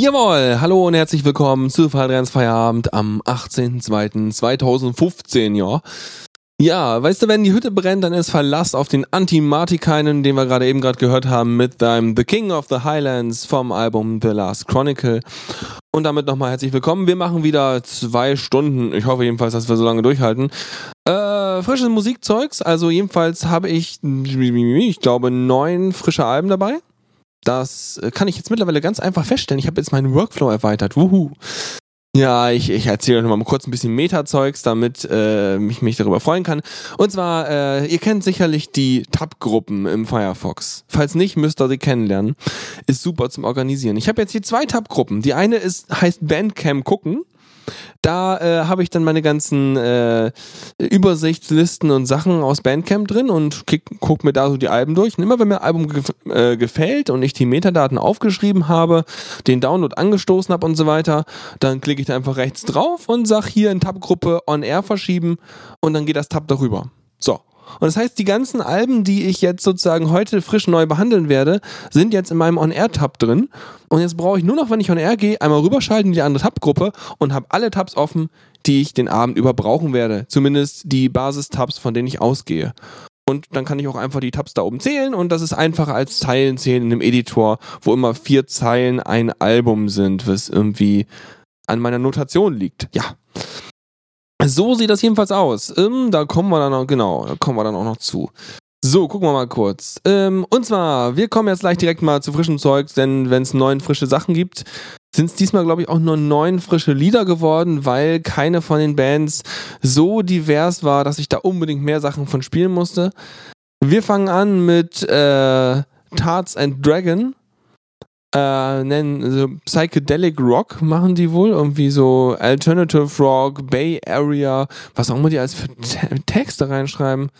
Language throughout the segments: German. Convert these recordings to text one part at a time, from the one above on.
Jawohl, hallo und herzlich willkommen zu Fallrens Feierabend am 18.02.2015, ja. Ja, weißt du, wenn die Hütte brennt, dann ist Verlass auf den Anti-Martikainen, den wir gerade eben gerade gehört haben, mit deinem The King of the Highlands vom Album The Last Chronicle. Und damit nochmal herzlich willkommen. Wir machen wieder zwei Stunden. Ich hoffe jedenfalls, dass wir so lange durchhalten. Äh, frisches Musikzeugs. Also jedenfalls habe ich, ich glaube, neun frische Alben dabei. Das kann ich jetzt mittlerweile ganz einfach feststellen. Ich habe jetzt meinen Workflow erweitert. Wuhu. Ja, ich, ich erzähle euch noch mal kurz ein bisschen Meta-Zeugs, damit äh, ich mich darüber freuen kann. Und zwar, äh, ihr kennt sicherlich die Tab-Gruppen im Firefox. Falls nicht, müsst ihr sie kennenlernen. Ist super zum Organisieren. Ich habe jetzt hier zwei Tab-Gruppen. Die eine ist heißt Bandcamp gucken. Da äh, habe ich dann meine ganzen äh, Übersichtslisten und Sachen aus Bandcamp drin und gucke mir da so die Alben durch. Und immer wenn mir ein Album ge äh, gefällt und ich die Metadaten aufgeschrieben habe, den Download angestoßen habe und so weiter, dann klicke ich da einfach rechts drauf und sage hier in Tab-Gruppe On Air verschieben und dann geht das Tab darüber. So. Und das heißt, die ganzen Alben, die ich jetzt sozusagen heute frisch neu behandeln werde, sind jetzt in meinem On-Air-Tab drin. Und jetzt brauche ich nur noch, wenn ich On-Air gehe, einmal rüberschalten in die andere Tab-Gruppe und habe alle Tabs offen, die ich den Abend über brauchen werde. Zumindest die Basis-Tabs, von denen ich ausgehe. Und dann kann ich auch einfach die Tabs da oben zählen und das ist einfacher als Zeilen zählen in einem Editor, wo immer vier Zeilen ein Album sind, was irgendwie an meiner Notation liegt. Ja. So sieht das jedenfalls aus. Ähm, da kommen wir dann auch, genau, da kommen wir dann auch noch zu. So, gucken wir mal kurz. Ähm, und zwar, wir kommen jetzt gleich direkt mal zu frischem Zeug, denn wenn es neun frische Sachen gibt, sind es diesmal, glaube ich, auch nur neun frische Lieder geworden, weil keine von den Bands so divers war, dass ich da unbedingt mehr Sachen von spielen musste. Wir fangen an mit äh, Tarts and Dragon äh, nennen, so Psychedelic Rock machen die wohl, irgendwie so Alternative Rock, Bay Area, was auch immer die als für Texte reinschreiben.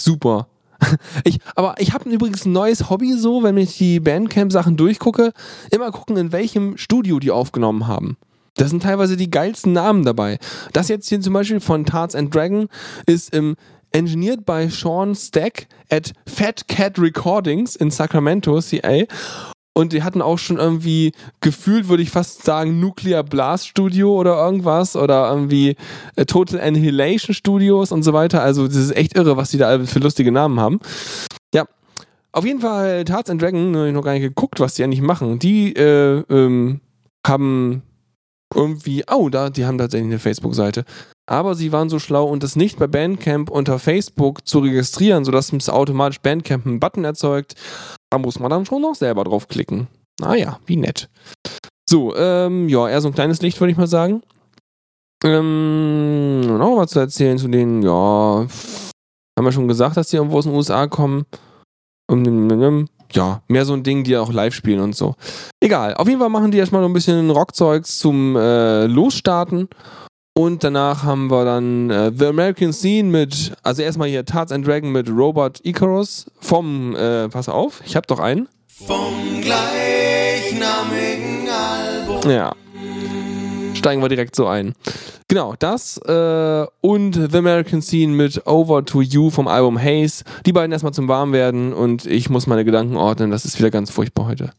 Super. Ich, aber ich habe übrigens ein neues Hobby so, wenn ich die Bandcamp-Sachen durchgucke, immer gucken, in welchem Studio die aufgenommen haben. Das sind teilweise die geilsten Namen dabei. Das jetzt hier zum Beispiel von Tarts and Dragon ist im engineered by Sean Stack at Fat Cat Recordings in Sacramento, CA. Und die hatten auch schon irgendwie gefühlt, würde ich fast sagen, Nuclear Blast Studio oder irgendwas oder irgendwie äh, Total Annihilation Studios und so weiter. Also das ist echt irre, was die da für lustige Namen haben. Ja, auf jeden Fall Tarts and Dragon, habe ich noch gar nicht geguckt, was die eigentlich machen. Die äh, ähm, haben irgendwie, oh, da, die haben tatsächlich eine Facebook-Seite. Aber sie waren so schlau und das nicht bei Bandcamp unter Facebook zu registrieren, sodass es automatisch Bandcamp einen Button erzeugt. Da muss man dann schon noch selber draufklicken. Naja, wie nett. So, ähm, ja, eher so ein kleines Licht, würde ich mal sagen. Ähm, noch was zu erzählen zu denen, ja, haben wir schon gesagt, dass die irgendwo aus den USA kommen. Ja, mehr so ein Ding, die auch live spielen und so. Egal, auf jeden Fall machen die erstmal noch ein bisschen Rockzeugs zum äh, Losstarten. Und danach haben wir dann äh, The American Scene mit, also erstmal hier Tarts and Dragon mit Robot Icarus vom, äh, pass auf, ich hab doch einen. Vom gleichnamigen Album. Ja. Steigen wir direkt so ein. Genau, das äh, und The American Scene mit Over to You vom Album Haze. Die beiden erstmal zum Warmwerden und ich muss meine Gedanken ordnen. Das ist wieder ganz furchtbar heute.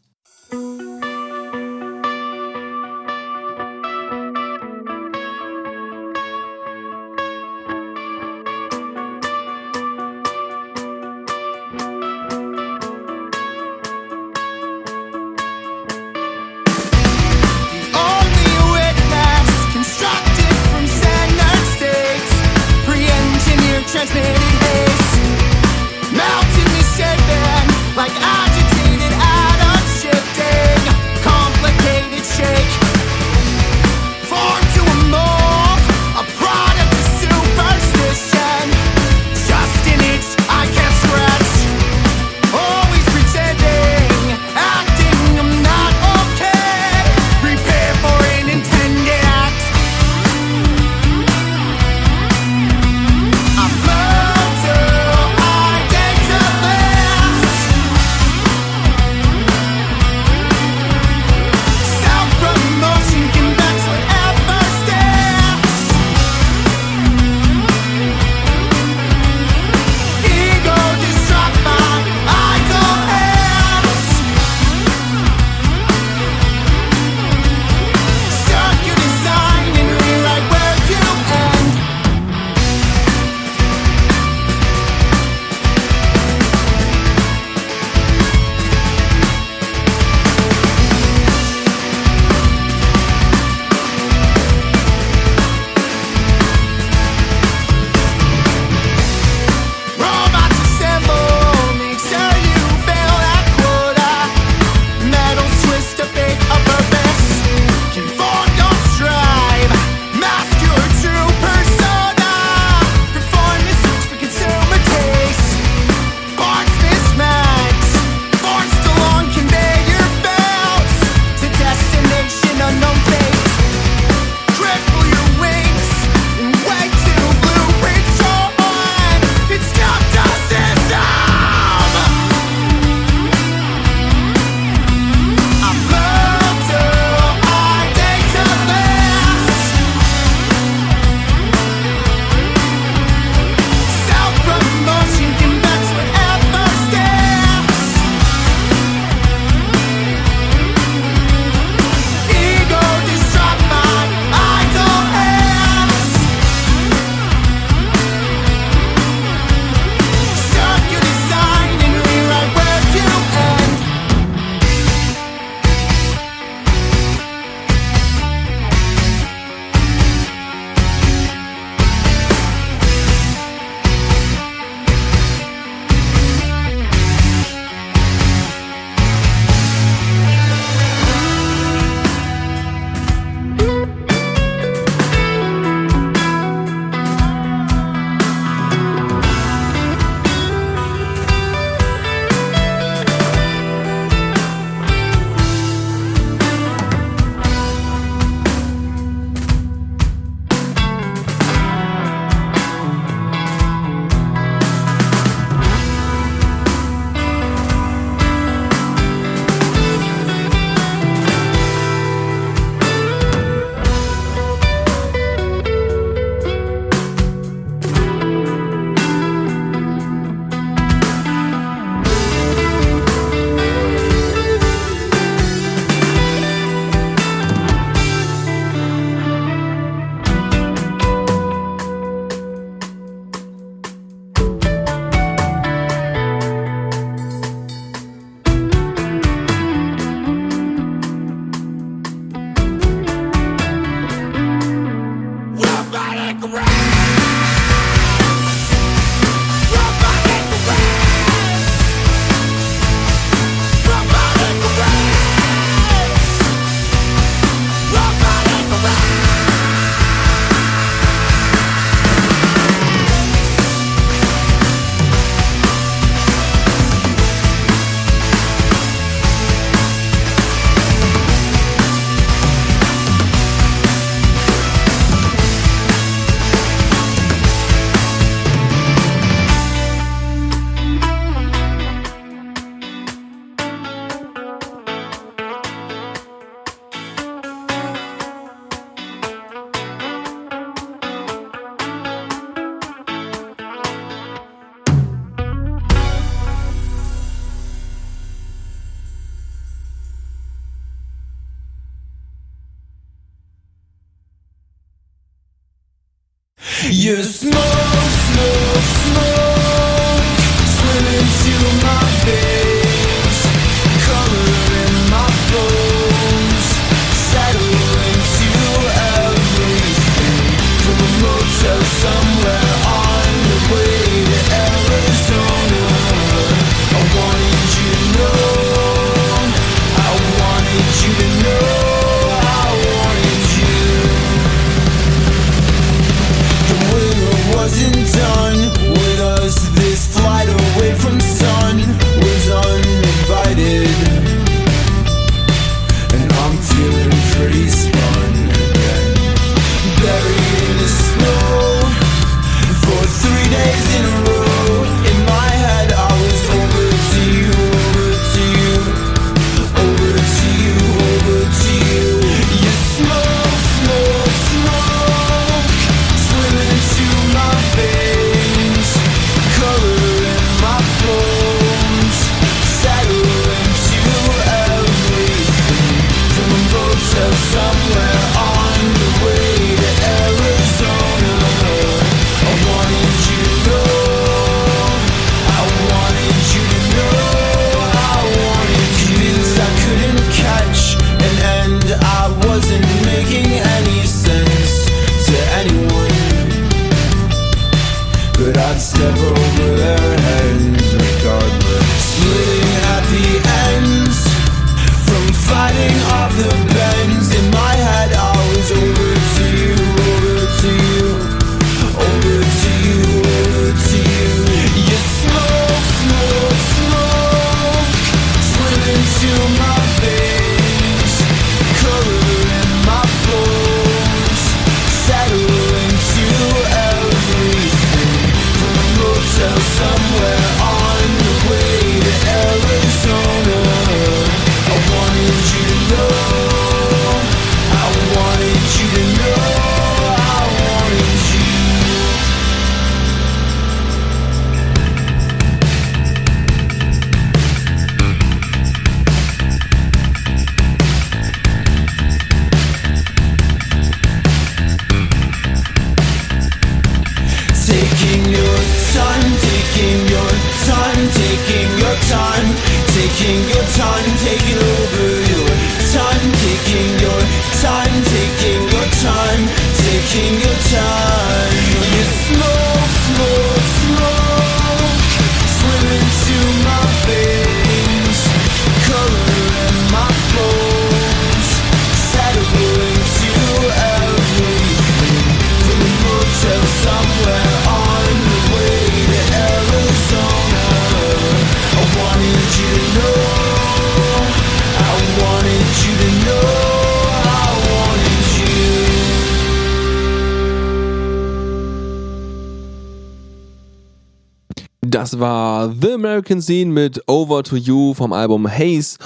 Das war The American Scene mit Over to You vom Album Haze.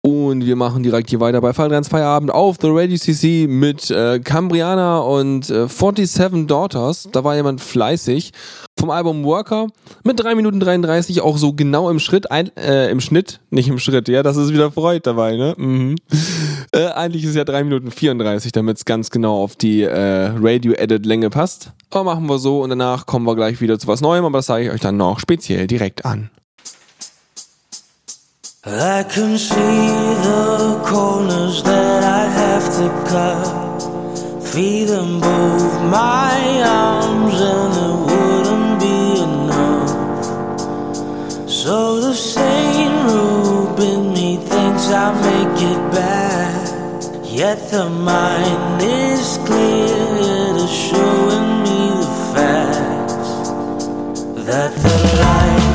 Und wir machen direkt hier weiter bei Falltrans Feierabend auf The Radio CC mit äh, Cambriana und äh, 47 Daughters. Da war jemand fleißig vom Album Worker mit 3 Minuten 33, auch so genau im Schritt, ein, äh, im Schnitt, nicht im Schritt, ja, das ist wieder Freud dabei, ne? Mhm. Äh, eigentlich ist es ja 3 Minuten 34, damit es ganz genau auf die äh, Radio-Edit-Länge passt. Aber machen wir so und danach kommen wir gleich wieder zu was Neuem, aber das zeige ich euch dann noch speziell direkt an. I can see the corners that I have to cut. Feed them both my arms and it So the same root in me thinks I'll make it back. Yet the mind is clear to showing me the facts that the light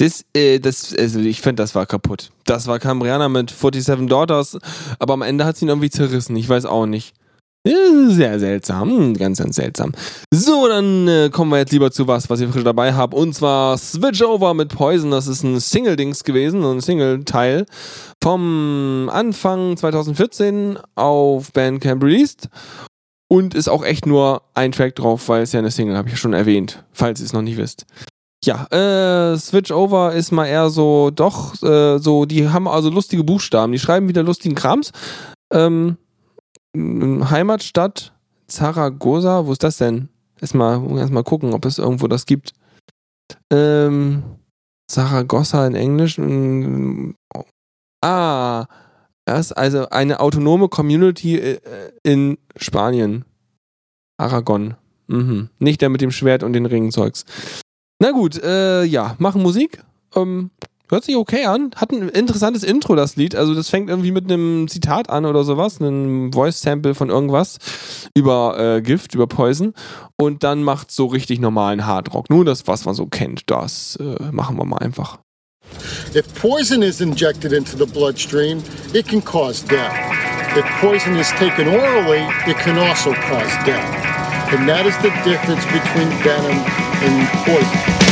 Das, äh, das, also ich finde, das war kaputt. Das war Cambriana mit 47 Daughters, aber am Ende hat sie ihn irgendwie zerrissen. Ich weiß auch nicht. Sehr seltsam, ganz, ganz seltsam. So, dann äh, kommen wir jetzt lieber zu was, was ich frisch dabei habe. Und zwar Switch Over mit Poison. Das ist ein Single-Dings gewesen, ein Single-Teil vom Anfang 2014 auf Bandcamp released. Und ist auch echt nur ein Track drauf, weil es ja eine Single, habe ich ja schon erwähnt, falls ihr es noch nicht wisst. Ja, äh, Switch Over ist mal eher so, doch, äh, so, die haben also lustige Buchstaben, die schreiben wieder lustigen Krams. Ähm, Heimatstadt Zaragoza, wo ist das denn? Erstmal erst gucken, ob es irgendwo das gibt. Ähm, Zaragoza in Englisch. Ah, das ist also eine autonome Community äh, in Spanien. Aragon. Mhm. Nicht der mit dem Schwert und den Ringzeugs. Na gut, äh, ja, machen Musik. Ähm, Hört sich okay an. Hat ein interessantes Intro, das Lied. Also, das fängt irgendwie mit einem Zitat an oder sowas, einem Voice-Sample von irgendwas über äh, Gift, über Poison. Und dann macht so richtig normalen Hardrock. Nur das, was man so kennt, das äh, machen wir mal einfach. If poison is injected into the bloodstream, it can cause death. If poison is taken orally, it can also cause death. And that is the difference between venom and poison.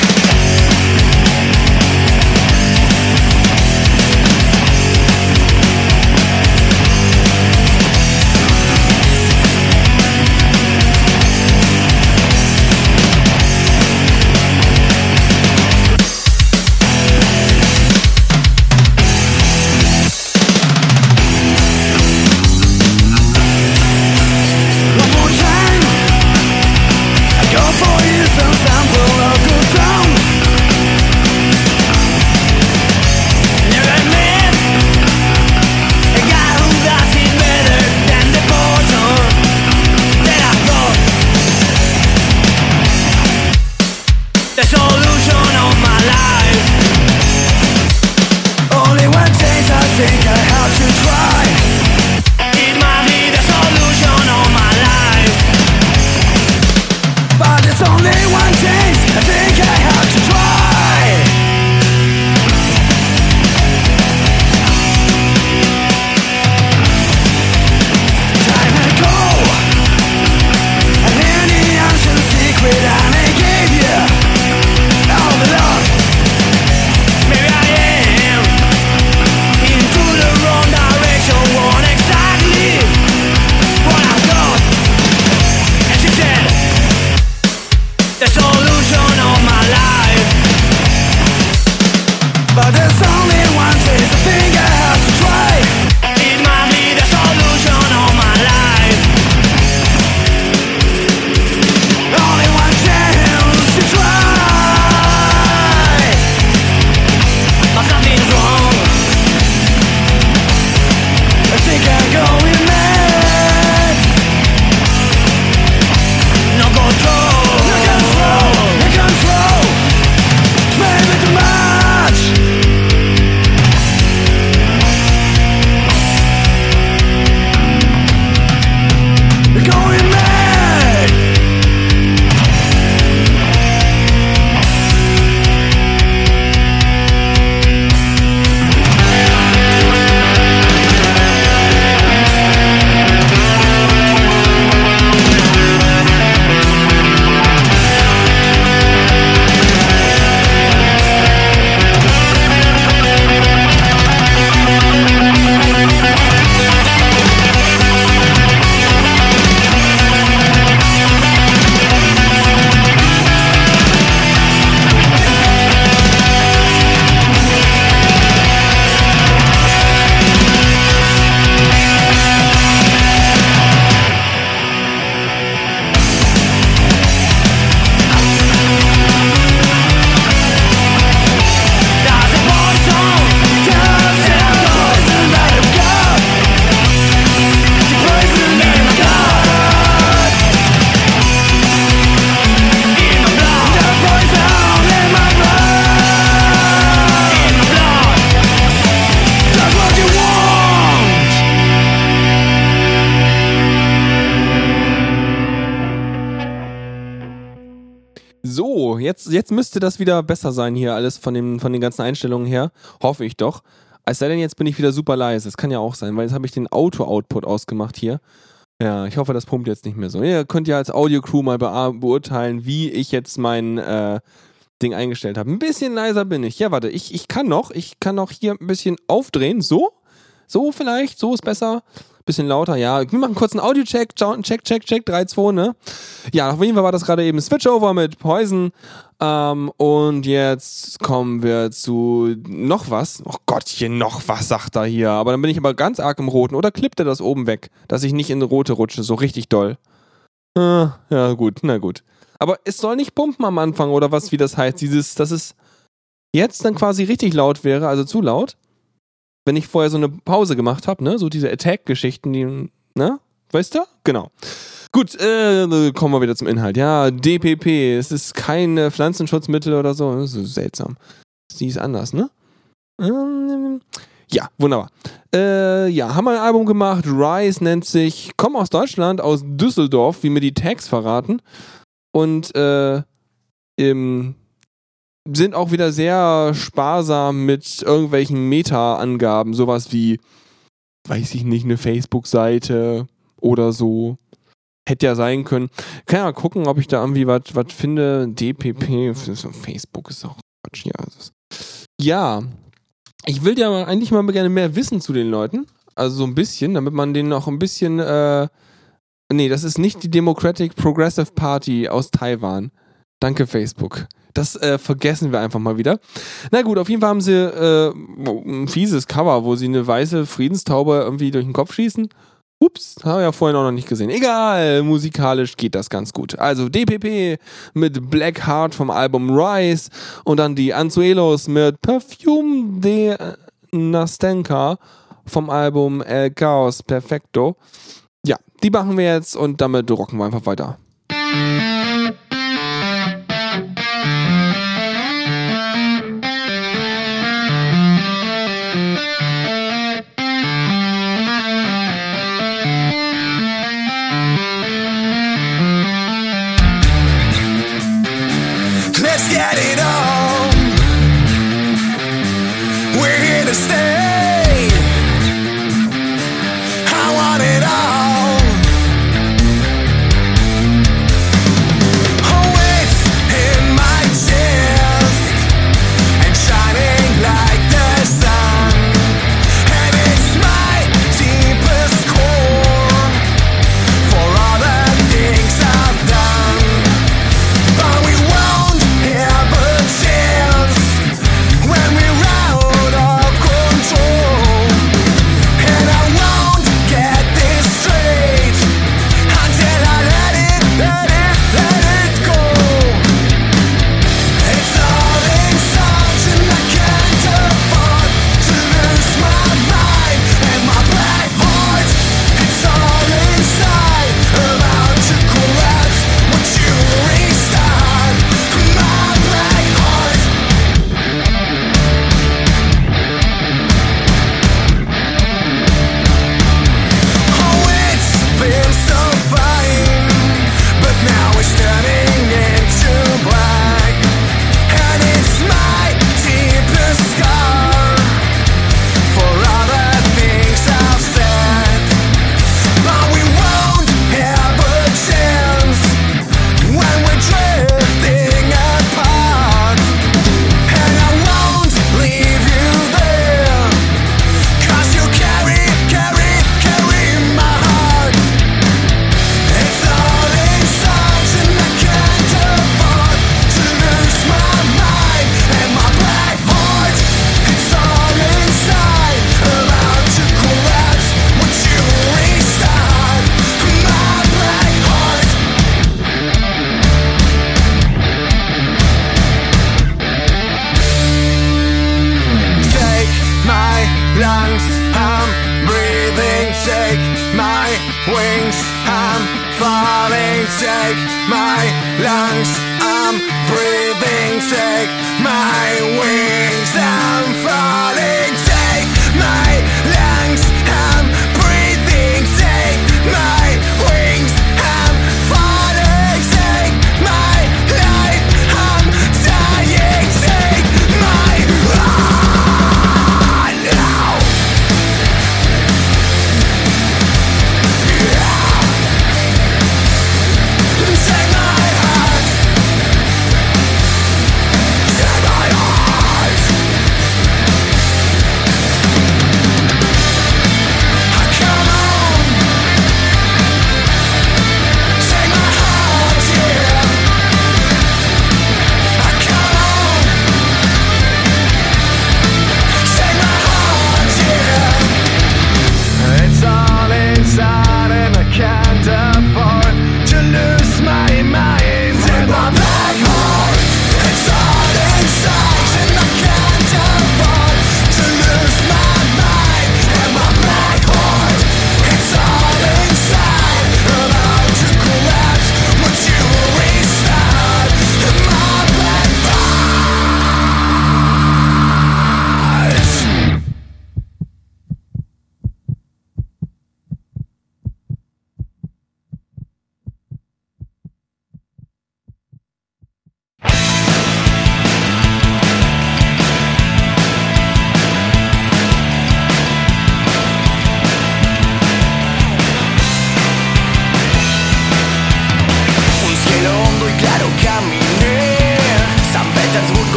Jetzt, müsste das wieder besser sein hier, alles von, dem, von den ganzen Einstellungen her. Hoffe ich doch. Es sei denn, jetzt bin ich wieder super leise. Das kann ja auch sein, weil jetzt habe ich den Auto-Output ausgemacht hier. Ja, ich hoffe, das pumpt jetzt nicht mehr so. Ihr könnt ja als Audio-Crew mal be beurteilen, wie ich jetzt mein äh, Ding eingestellt habe. Ein bisschen leiser bin ich. Ja, warte, ich, ich kann noch. Ich kann noch hier ein bisschen aufdrehen. So? So vielleicht? So ist besser bisschen lauter. Ja, wir machen kurz einen Audio-Check. Check, check, check, 3, 2, ne? Ja, auf jeden Fall war das gerade eben Switchover mit Poison. Ähm, und jetzt kommen wir zu noch was. Oh Gottchen, noch was sagt er hier. Aber dann bin ich aber ganz arg im Roten. Oder klippt er das oben weg, dass ich nicht in Rote rutsche, so richtig doll. Ah, ja, gut, na gut. Aber es soll nicht pumpen am Anfang oder was, wie das heißt. Dieses, dass es jetzt dann quasi richtig laut wäre, also zu laut wenn ich vorher so eine Pause gemacht habe, ne? So diese Attack-Geschichten, die, ne? Weißt du? Genau. Gut, äh, kommen wir wieder zum Inhalt. Ja, DPP, es ist kein Pflanzenschutzmittel oder so. Das ist seltsam. Sie ist anders, ne? Ähm, ja, wunderbar. Äh, ja, haben wir ein Album gemacht. Rise nennt sich. Komm aus Deutschland, aus Düsseldorf, wie mir die Tags verraten. Und äh, im sind auch wieder sehr sparsam mit irgendwelchen Meta-Angaben, sowas wie, weiß ich nicht, eine Facebook-Seite oder so. Hätte ja sein können. Kann ja gucken, ob ich da irgendwie was finde. DPP, Facebook ist auch Quatsch. Ja, ja, ich will ja eigentlich mal gerne mehr wissen zu den Leuten. Also so ein bisschen, damit man denen auch ein bisschen. Äh, nee, das ist nicht die Democratic Progressive Party aus Taiwan. Danke, Facebook. Das äh, vergessen wir einfach mal wieder. Na gut, auf jeden Fall haben sie äh, ein fieses Cover, wo sie eine weiße Friedenstaube irgendwie durch den Kopf schießen. Ups, habe ja vorhin auch noch nicht gesehen. Egal, musikalisch geht das ganz gut. Also DPP mit Black Heart vom Album Rise und dann die Anzuelos mit Perfume de Nastenka vom Album El Chaos Perfecto. Ja, die machen wir jetzt und damit rocken wir einfach weiter.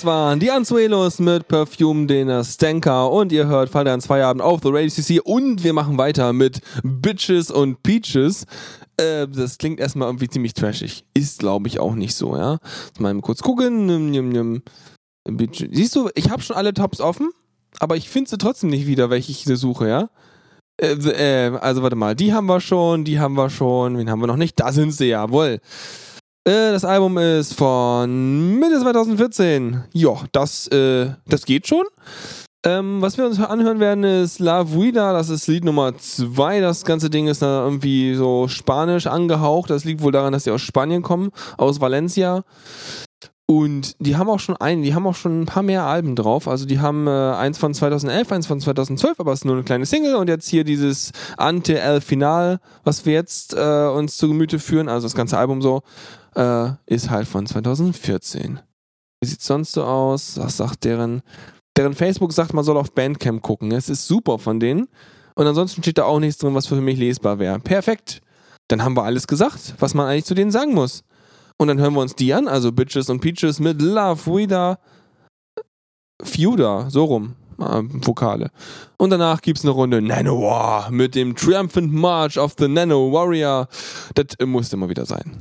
Das waren die Anzuelos mit Perfume, den Stanker und ihr hört Fall ans Feierabend auf The Radio CC und wir machen weiter mit Bitches und Peaches. Äh, das klingt erstmal irgendwie ziemlich trashig. Ist, glaube ich, auch nicht so, ja. Mal kurz gucken. Siehst du, ich habe schon alle Tops offen, aber ich finde sie trotzdem nicht wieder, welche ich suche, ja. Äh, äh, also warte mal, die haben wir schon, die haben wir schon, wen haben wir noch nicht? Da sind sie, jawohl. Äh, das Album ist von Mitte 2014. Ja, das, äh, das geht schon. Ähm, was wir uns anhören werden, ist La Vuida, das ist Lied Nummer 2. Das ganze Ding ist da irgendwie so spanisch angehaucht. Das liegt wohl daran, dass die aus Spanien kommen, aus Valencia. Und die haben auch schon ein, die haben auch schon ein paar mehr Alben drauf. Also die haben äh, eins von 2011, eins von 2012, aber es ist nur eine kleine Single. Und jetzt hier dieses Ante El Final, was wir jetzt äh, uns zu Gemüte führen, also das ganze Album so äh, ist halt von 2014. Wie sieht's sonst so aus? Was sagt deren? Deren Facebook sagt, man soll auf Bandcamp gucken. Es ist super von denen. Und ansonsten steht da auch nichts drin, was für mich lesbar wäre. Perfekt. Dann haben wir alles gesagt, was man eigentlich zu denen sagen muss. Und dann hören wir uns die an, also Bitches und Peaches mit Love Wieder Feuda, so rum. Äh, Vokale. Und danach gibt es eine Runde Nanowar mit dem Triumphant March of the Nano Warrior. Das musste mal wieder sein.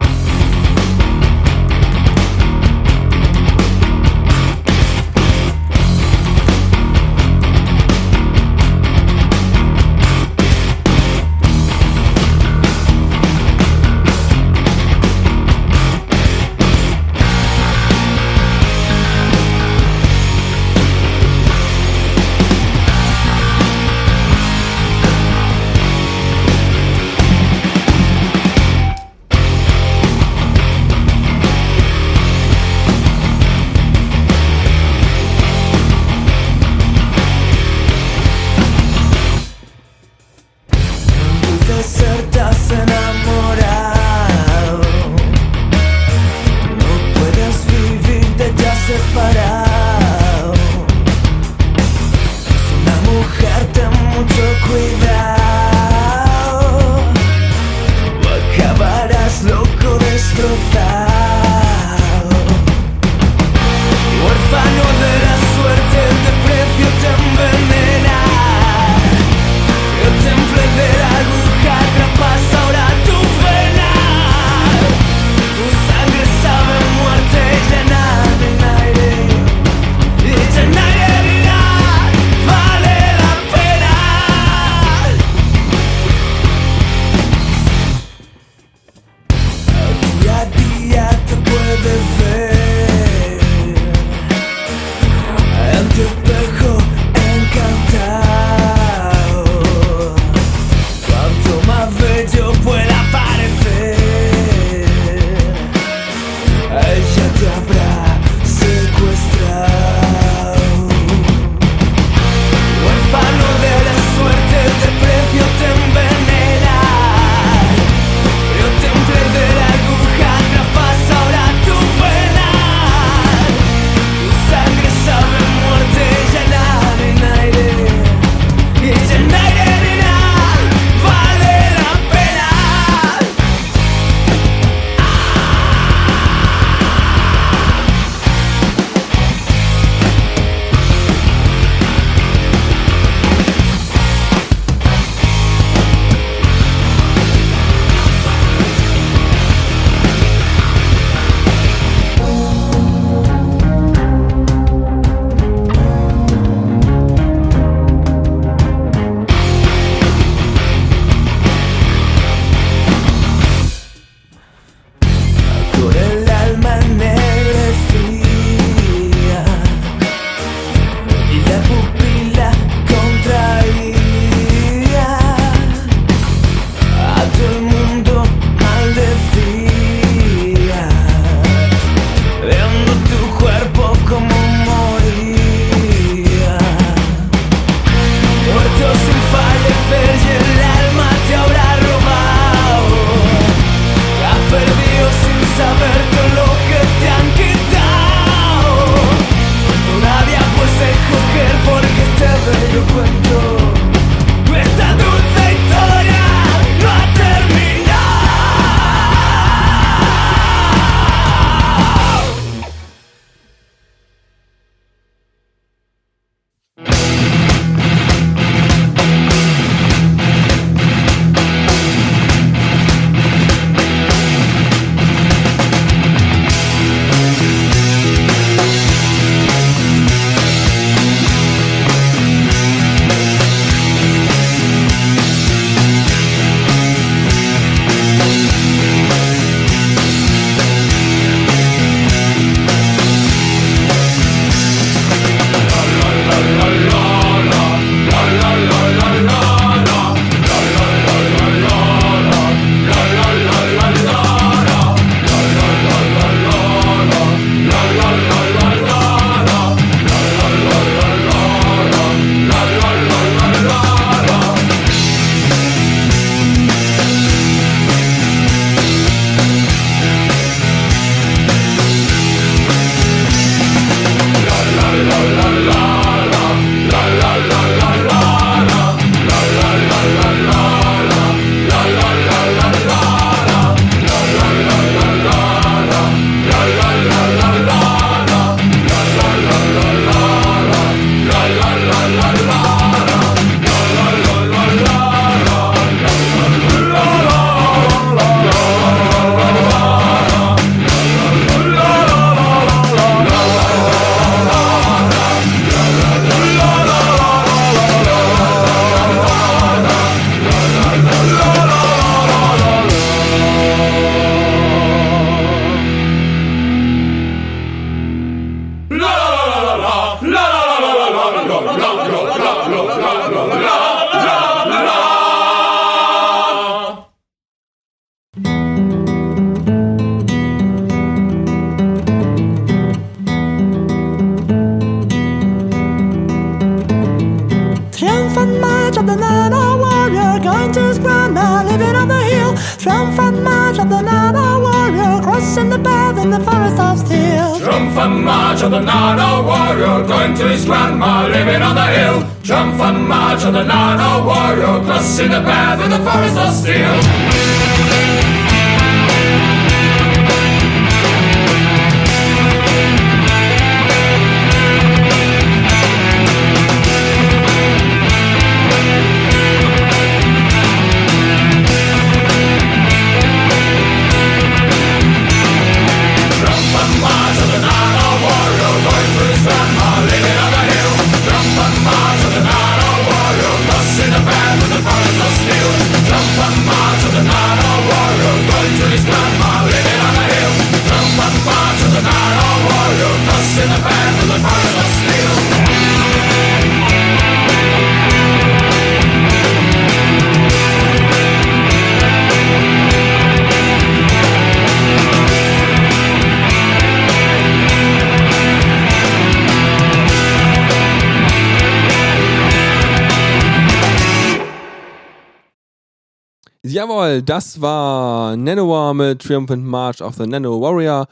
Jawohl, das war Nanowar mit Triumphant March of the Nano Warrior.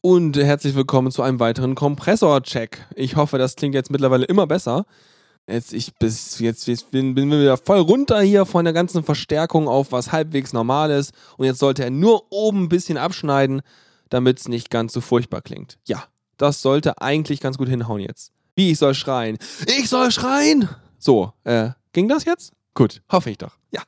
Und herzlich willkommen zu einem weiteren Kompressor-Check. Ich hoffe, das klingt jetzt mittlerweile immer besser. Jetzt, ich bis, jetzt, jetzt bin, bin wieder voll runter hier von der ganzen Verstärkung auf was halbwegs normal ist. Und jetzt sollte er nur oben ein bisschen abschneiden, damit es nicht ganz so furchtbar klingt. Ja, das sollte eigentlich ganz gut hinhauen jetzt. Wie, ich soll schreien? Ich soll schreien! So, äh, ging das jetzt? Gut, hoffe ich doch. Ja.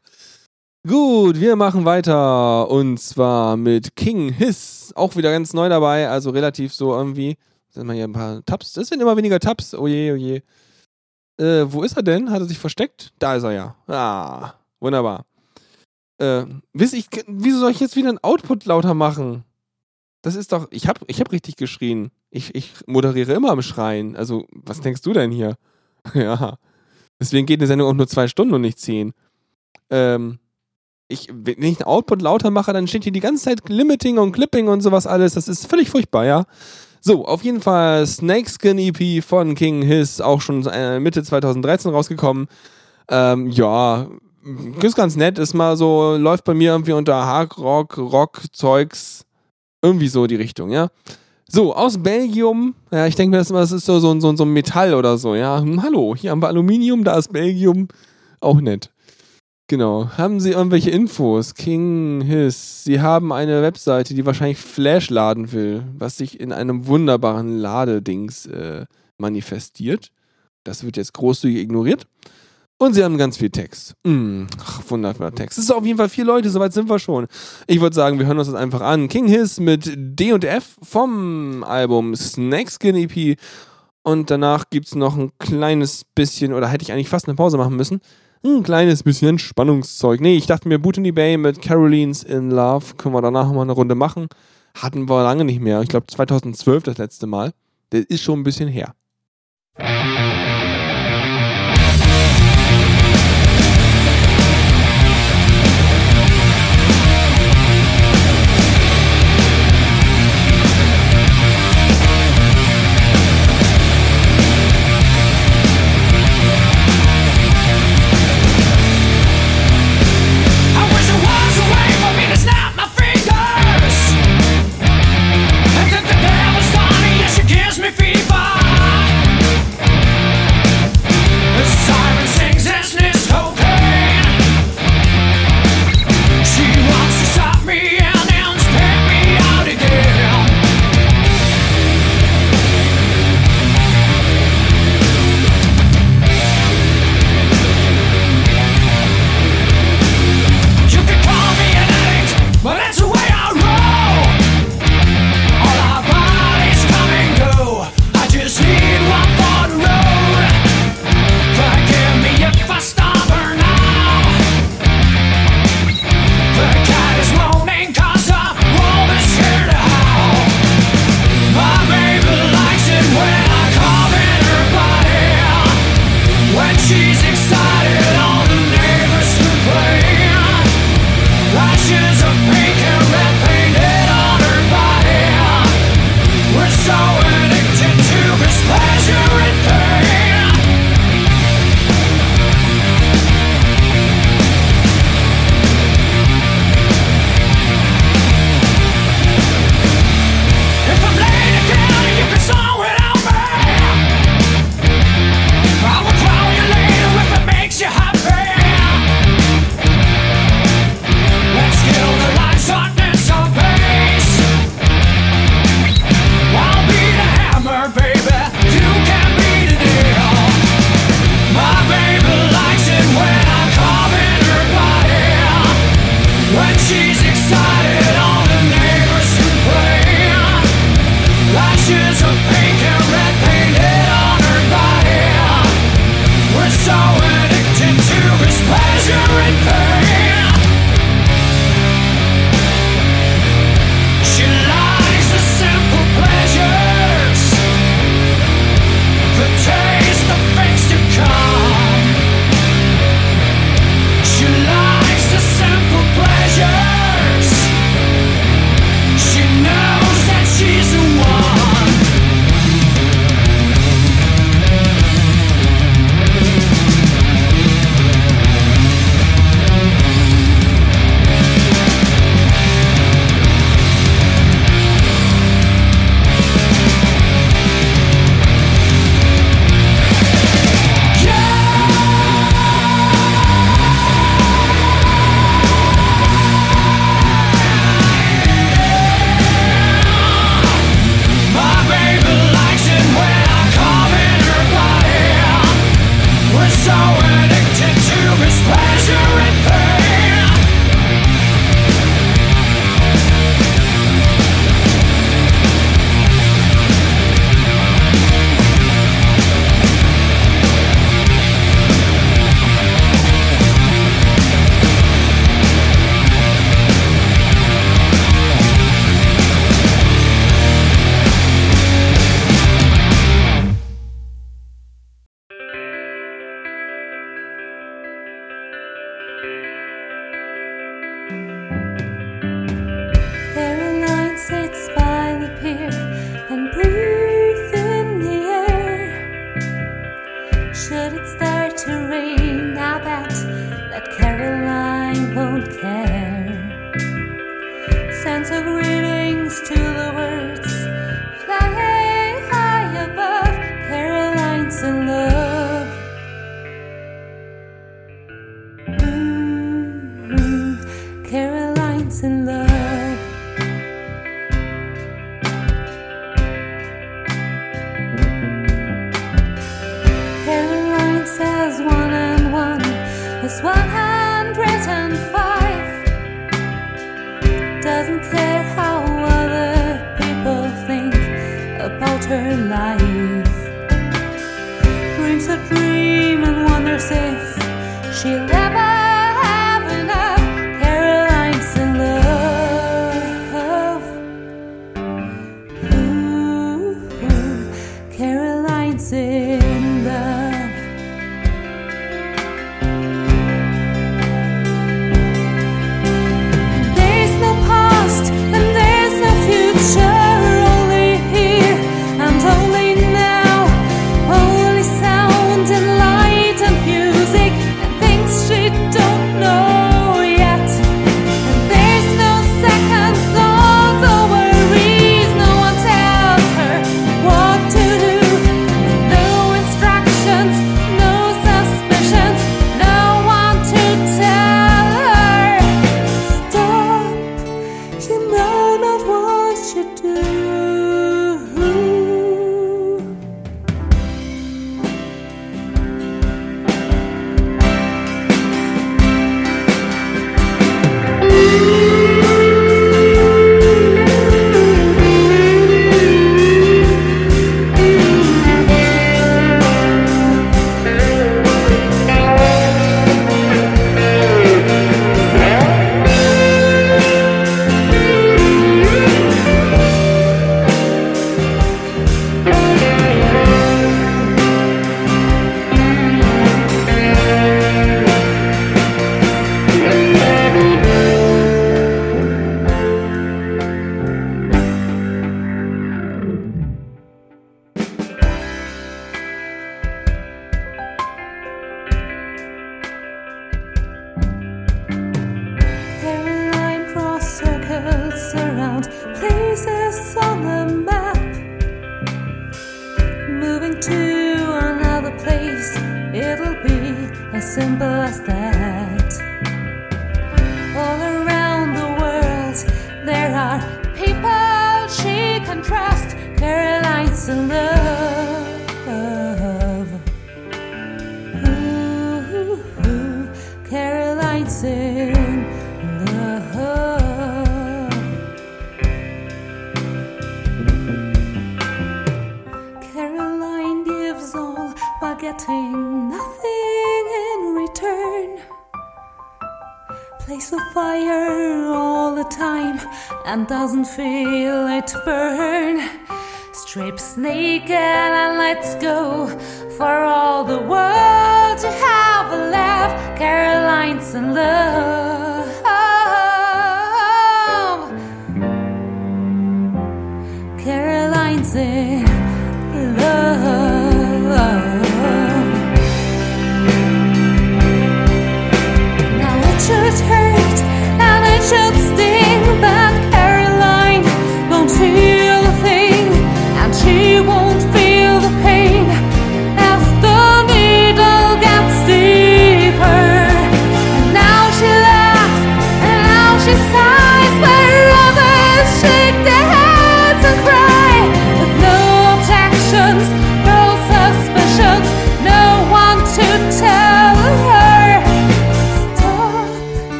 Gut, wir machen weiter und zwar mit King Hiss, auch wieder ganz neu dabei, also relativ so irgendwie. Sind wir hier ein paar Tabs? Das sind immer weniger Tabs. Oh je, oh. Äh, wo ist er denn? Hat er sich versteckt? Da ist er ja. Ah, wunderbar. Äh, wisst ich, wieso soll ich jetzt wieder ein Output lauter machen? Das ist doch, ich hab, ich hab richtig geschrien. Ich, ich moderiere immer am Schreien. Also, was denkst du denn hier? ja. Deswegen geht eine Sendung auch nur zwei Stunden und nicht zehn. Ähm, ich, wenn ich einen Output lauter mache, dann steht hier die ganze Zeit Limiting und Clipping und sowas alles. Das ist völlig furchtbar, ja. So, auf jeden Fall Snakeskin EP von King Hiss, auch schon äh, Mitte 2013 rausgekommen. Ähm, ja, ist ganz nett, ist mal so, läuft bei mir irgendwie unter Hard Rock, Zeugs, irgendwie so die Richtung, ja. So, aus Belgium, ja, ich denke mir, das ist immer- das ist so, so, so, so ein Metall oder so, ja. Hm, hallo, hier haben wir Aluminium, da ist Belgium, auch nett. Genau. Haben Sie irgendwelche Infos? King Hiss. Sie haben eine Webseite, die wahrscheinlich Flash laden will, was sich in einem wunderbaren Ladedings äh, manifestiert. Das wird jetzt großzügig ignoriert. Und sie haben ganz viel Text. Mm, ach, wunderbarer Text. Es ist auf jeden Fall vier Leute, soweit sind wir schon. Ich würde sagen, wir hören uns das einfach an. King Hiss mit D und F vom Album Snakeskin EP. Und danach gibt es noch ein kleines bisschen, oder hätte ich eigentlich fast eine Pause machen müssen. Ein kleines bisschen Entspannungszeug. Nee, ich dachte mir, Boot in the Bay mit Carolines in Love. Können wir danach mal eine Runde machen. Hatten wir lange nicht mehr. Ich glaube 2012 das letzte Mal. Das ist schon ein bisschen her.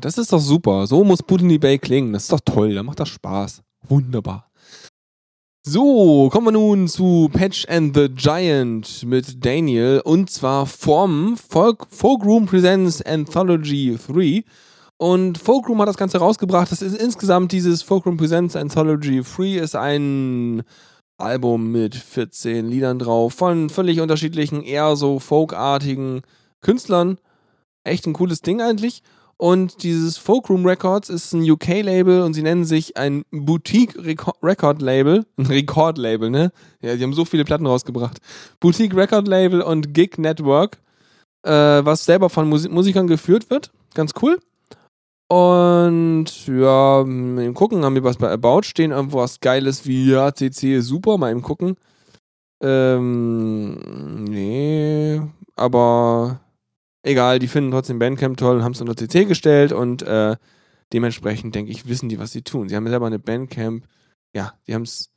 Das ist doch super. So muss Putin Bay klingen. Das ist doch toll. Da macht das Spaß. Wunderbar. So, kommen wir nun zu Patch and the Giant mit Daniel und zwar vom Folk, Folk Room Presents Anthology 3. Und Folk Room hat das Ganze rausgebracht. Das ist insgesamt dieses Folk Room Presents Anthology 3 ist ein Album mit 14 Liedern drauf von völlig unterschiedlichen, eher so folkartigen Künstlern. Echt ein cooles Ding eigentlich. Und dieses Folkroom Records ist ein UK-Label und sie nennen sich ein Boutique-Record-Label. Ein Record-Label, ne? Ja, die haben so viele Platten rausgebracht. Boutique-Record-Label und Gig Network, äh, was selber von Musi Musikern geführt wird. Ganz cool. Und ja, mal gucken, haben wir was bei About stehen, irgendwo was Geiles wie ja, CC ist super, mal eben gucken. Ähm, nee, aber egal, die finden trotzdem Bandcamp toll und haben es unter CC gestellt und äh, dementsprechend denke ich, wissen die, was sie tun. Sie haben selber eine Bandcamp, ja, die haben es,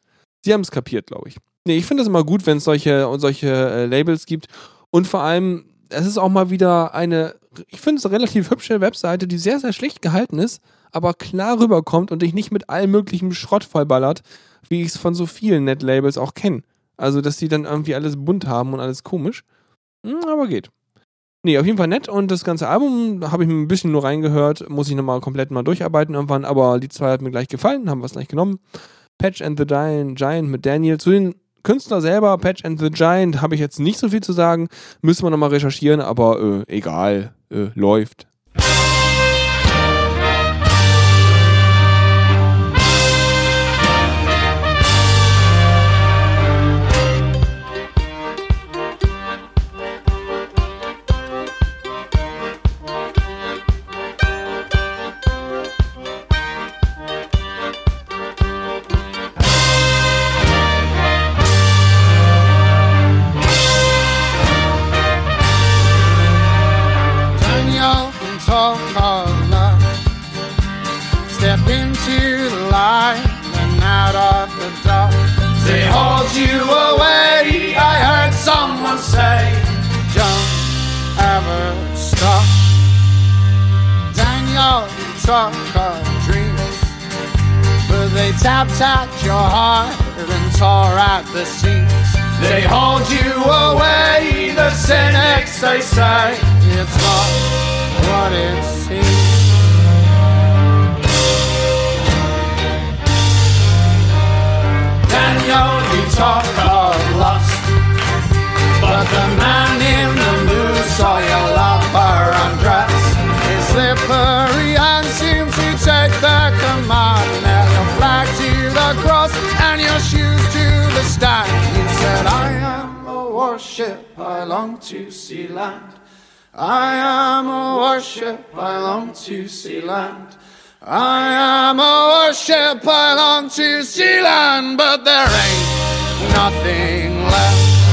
sie haben es kapiert, glaube ich. Nee, ich finde es immer gut, wenn es solche, solche äh, Labels gibt. Und vor allem, es ist auch mal wieder eine, ich finde es eine relativ hübsche Webseite, die sehr, sehr schlicht gehalten ist, aber klar rüberkommt und dich nicht mit allem möglichen Schrott vollballert, wie ich es von so vielen Net-Labels auch kenne. Also, dass die dann irgendwie alles bunt haben und alles komisch. Hm, aber geht. Nee, auf jeden Fall nett und das ganze Album habe ich mir ein bisschen nur reingehört, muss ich nochmal komplett mal durcharbeiten irgendwann, aber die zwei hat mir gleich gefallen, haben es gleich genommen. Patch and the Giant, Giant mit Daniel. Zu den Künstler selber, Patch and the Giant, habe ich jetzt nicht so viel zu sagen, müssen wir nochmal recherchieren, aber äh, egal, äh, läuft. Ever stop. Daniel, talk of dreams, but they tapped at your heart and tore at the seams. They hold you away, the cynics, they say it's not what it seems. Daniel, you talk of lust, but the man in saw your lover undress. His slippery and seemed to take the command. Nail your flag to the cross and your shoes to the stand. You said, I am a warship, I long to see land. I am a warship, I long to see land. I am a warship, I long to see land, but there ain't nothing left.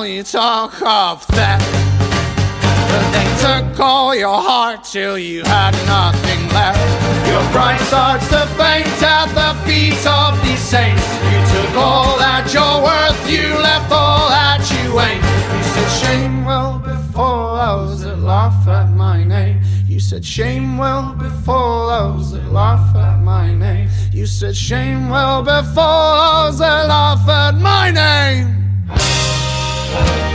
you talk of theft. But they took all your heart till you had nothing left. Your pride starts to faint at the feet of these saints. You took all that you're worth, you left all that you ain't. You said, Shame will befall those that laugh at my name. You said, Shame will befall those that laugh at my name. You said, Shame will befall those that laugh at my name. Oh,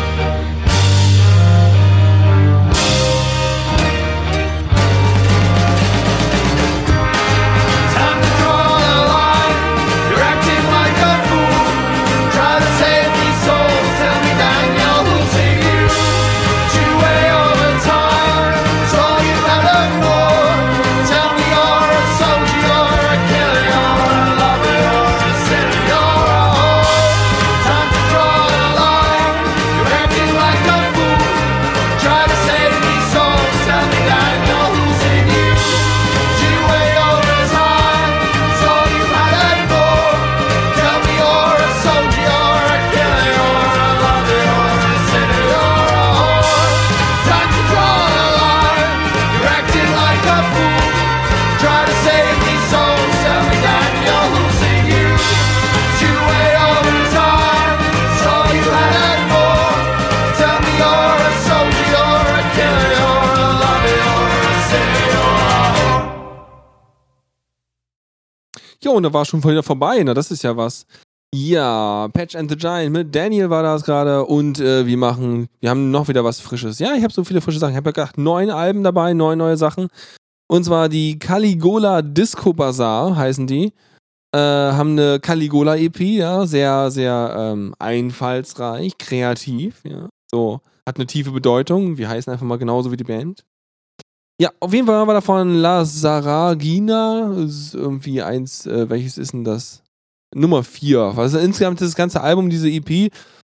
und da war schon wieder vorbei, na, das ist ja was. Ja, Patch and the Giant mit Daniel war das gerade und äh, wir machen, wir haben noch wieder was Frisches. Ja, ich habe so viele frische Sachen. Ich habe ja gedacht, neun Alben dabei, neun neue Sachen. Und zwar die Caligola Disco Bazaar heißen die. Äh, haben eine Caligola EP, ja, sehr, sehr ähm, einfallsreich, kreativ, ja. So, hat eine tiefe Bedeutung. Wir heißen einfach mal genauso wie die Band. Ja, auf jeden Fall haben wir davon La Saragina. Ist irgendwie eins, äh, welches ist denn das? Nummer vier. Also insgesamt das ganze Album, diese EP,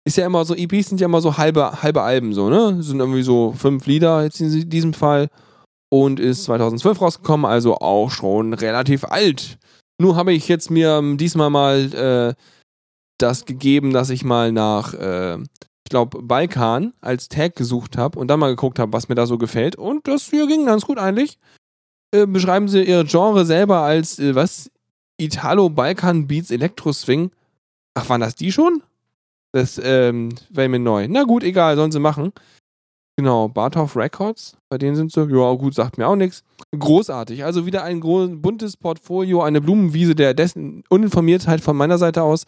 ist ja immer so, EPs sind ja immer so halbe, halbe Alben, so, ne? Sind irgendwie so fünf Lieder jetzt in diesem Fall. Und ist 2012 rausgekommen, also auch schon relativ alt. Nur habe ich jetzt mir ähm, diesmal mal äh, das gegeben, dass ich mal nach, äh, ich glaube, Balkan als Tag gesucht habe und dann mal geguckt habe, was mir da so gefällt. Und das hier ging ganz gut eigentlich. Äh, beschreiben sie ihr Genre selber als, äh, was? Italo Balkan Beats Electro Swing. Ach, waren das die schon? Das ähm, wäre mir neu. Na gut, egal, sollen sie machen. Genau, Barthoff Records. Bei denen sind sie, ja gut, sagt mir auch nichts. Großartig. Also wieder ein buntes Portfolio, eine Blumenwiese der Dessen Uninformiertheit von meiner Seite aus.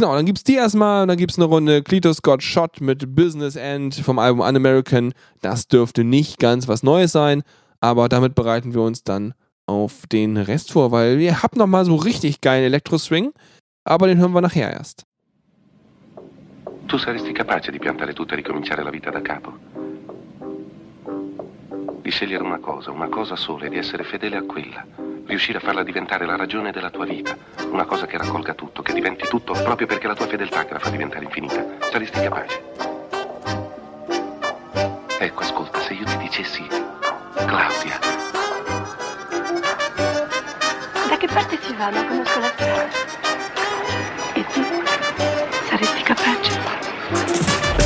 Genau, dann gibt's die erstmal und dann gibt's eine Runde Cletus Scott Shot mit Business End vom Album Un-American. Das dürfte nicht ganz was Neues sein, aber damit bereiten wir uns dann auf den Rest vor, weil wir haben noch mal so richtig geilen Elektro-Swing, aber den hören wir nachher erst. Tu saresti capace di piantare tutto e ricominciare la vita da capo? Di scegliere una cosa, una cosa sola e di essere fedele a quella. Riuscire a farla diventare la ragione della tua vita. Una cosa che raccolga tutto, che diventi tutto proprio perché la tua fedeltà che la fa diventare infinita. Saresti capace? Ecco, ascolta, se io ti dicessi Claudia, Da che parte si va? Non conosco la strada. E tu saresti capace?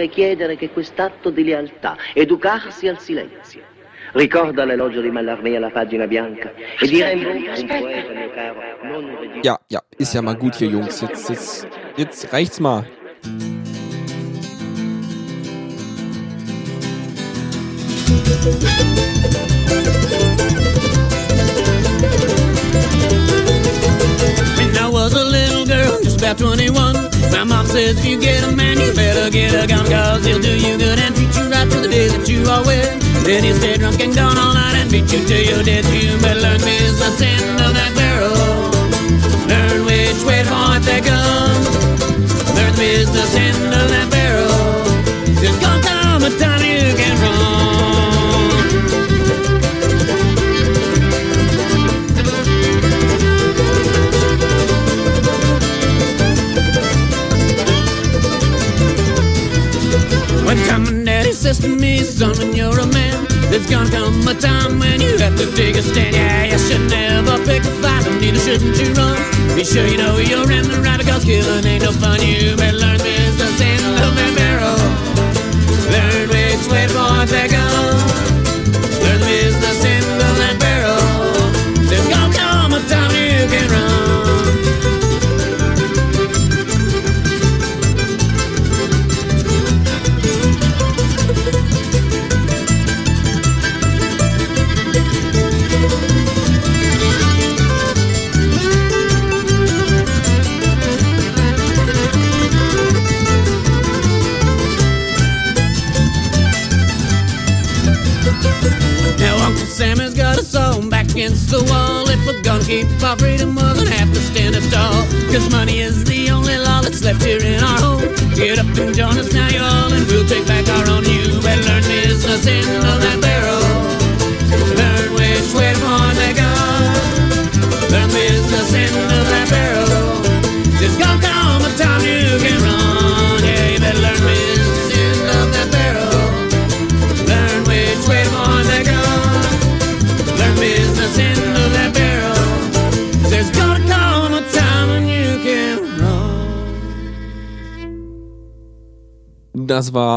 Bisognerebbe chiedere che quest'atto di lealtà, educarsi al silenzio. Ricorda l'elogio di Mallarmé alla pagina bianca e di Rimbaud, un poeta mio caro, non un regista. Ja, ja, ist ja mal gut hier, Jungs. Jetzt, jetzt, jetzt reicht's mal. When I was a little girl, just about 21, my mom says if you get a man, you better get a gun, cause he'll do you good and treat you right till the day that you are wed. Then he'll stay drunk and gone all night and beat you till you're dead. You better learn business end of that barrel. Learn which way to point that gun. Learn the business One time my daddy says to me, son, when you're a man, there's gonna come a time when you have to take a stand. Yeah, you should never pick a fight, and neither shouldn't you run. Be sure you know you're in the right, because killing ain't no fun. You better learn business and love that barrel. Learn which way to point that gun.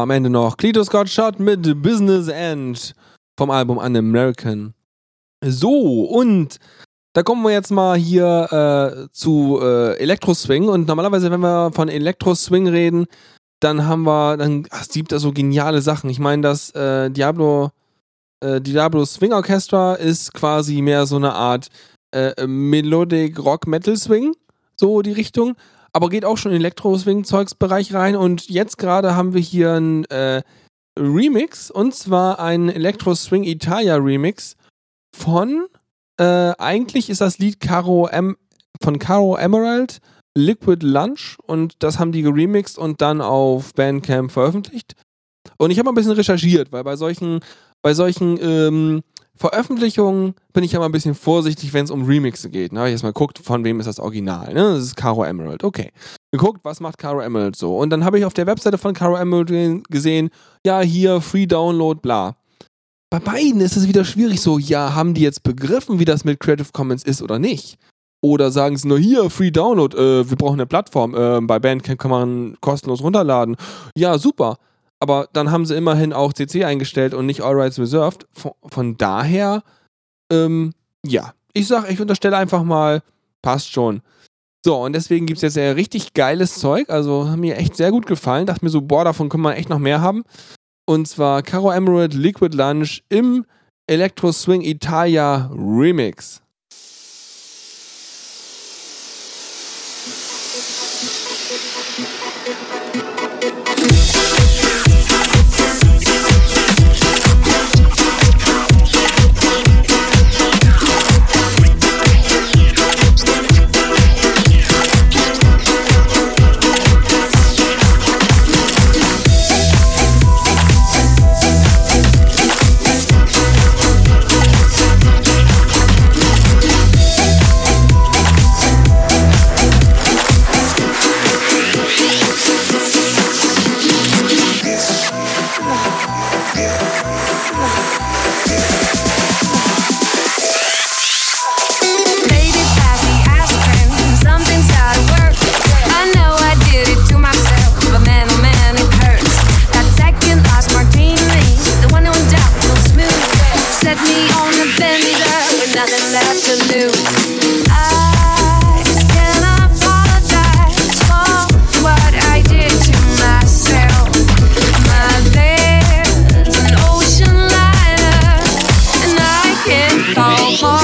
Am Ende noch Cleto Scott Shot mit Business End vom Album An American. So, und da kommen wir jetzt mal hier äh, zu äh, Electro Swing. Und normalerweise, wenn wir von Electro Swing reden, dann haben wir, dann ach, es gibt da so geniale Sachen. Ich meine, das äh, Diablo, äh, Diablo Swing Orchestra ist quasi mehr so eine Art äh, Melodic Rock Metal Swing, so die Richtung. Aber geht auch schon in Elektro-Swing-Zeugs-Bereich rein. Und jetzt gerade haben wir hier ein äh, Remix. Und zwar ein Elektro-Swing Italia Remix von, äh, eigentlich ist das Lied Caro em von Caro Emerald, Liquid Lunch. Und das haben die geremixed und dann auf Bandcamp veröffentlicht. Und ich habe mal ein bisschen recherchiert, weil bei solchen, bei solchen ähm, Veröffentlichungen bin ich ja mal ein bisschen vorsichtig, wenn es um Remixe geht. Da habe ich jetzt mal geguckt, von wem ist das Original. Ne? Das ist Caro Emerald. Okay. Geguckt, was macht Caro Emerald so? Und dann habe ich auf der Webseite von Caro Emerald gesehen, ja, hier, Free Download, bla. Bei beiden ist es wieder schwierig so, ja, haben die jetzt begriffen, wie das mit Creative Commons ist oder nicht? Oder sagen sie nur hier, Free Download, äh, wir brauchen eine Plattform, äh, bei Bandcamp kann man kostenlos runterladen. Ja, super. Aber dann haben sie immerhin auch CC eingestellt und nicht All Rights Reserved. Von, von daher, ähm, ja, ich sag, ich unterstelle einfach mal, passt schon. So, und deswegen gibt es jetzt ja richtig geiles Zeug. Also hat mir echt sehr gut gefallen. Dachte mir so, boah, davon können wir echt noch mehr haben. Und zwar Caro Emerald Liquid Lunch im Electro Swing Italia Remix. 好听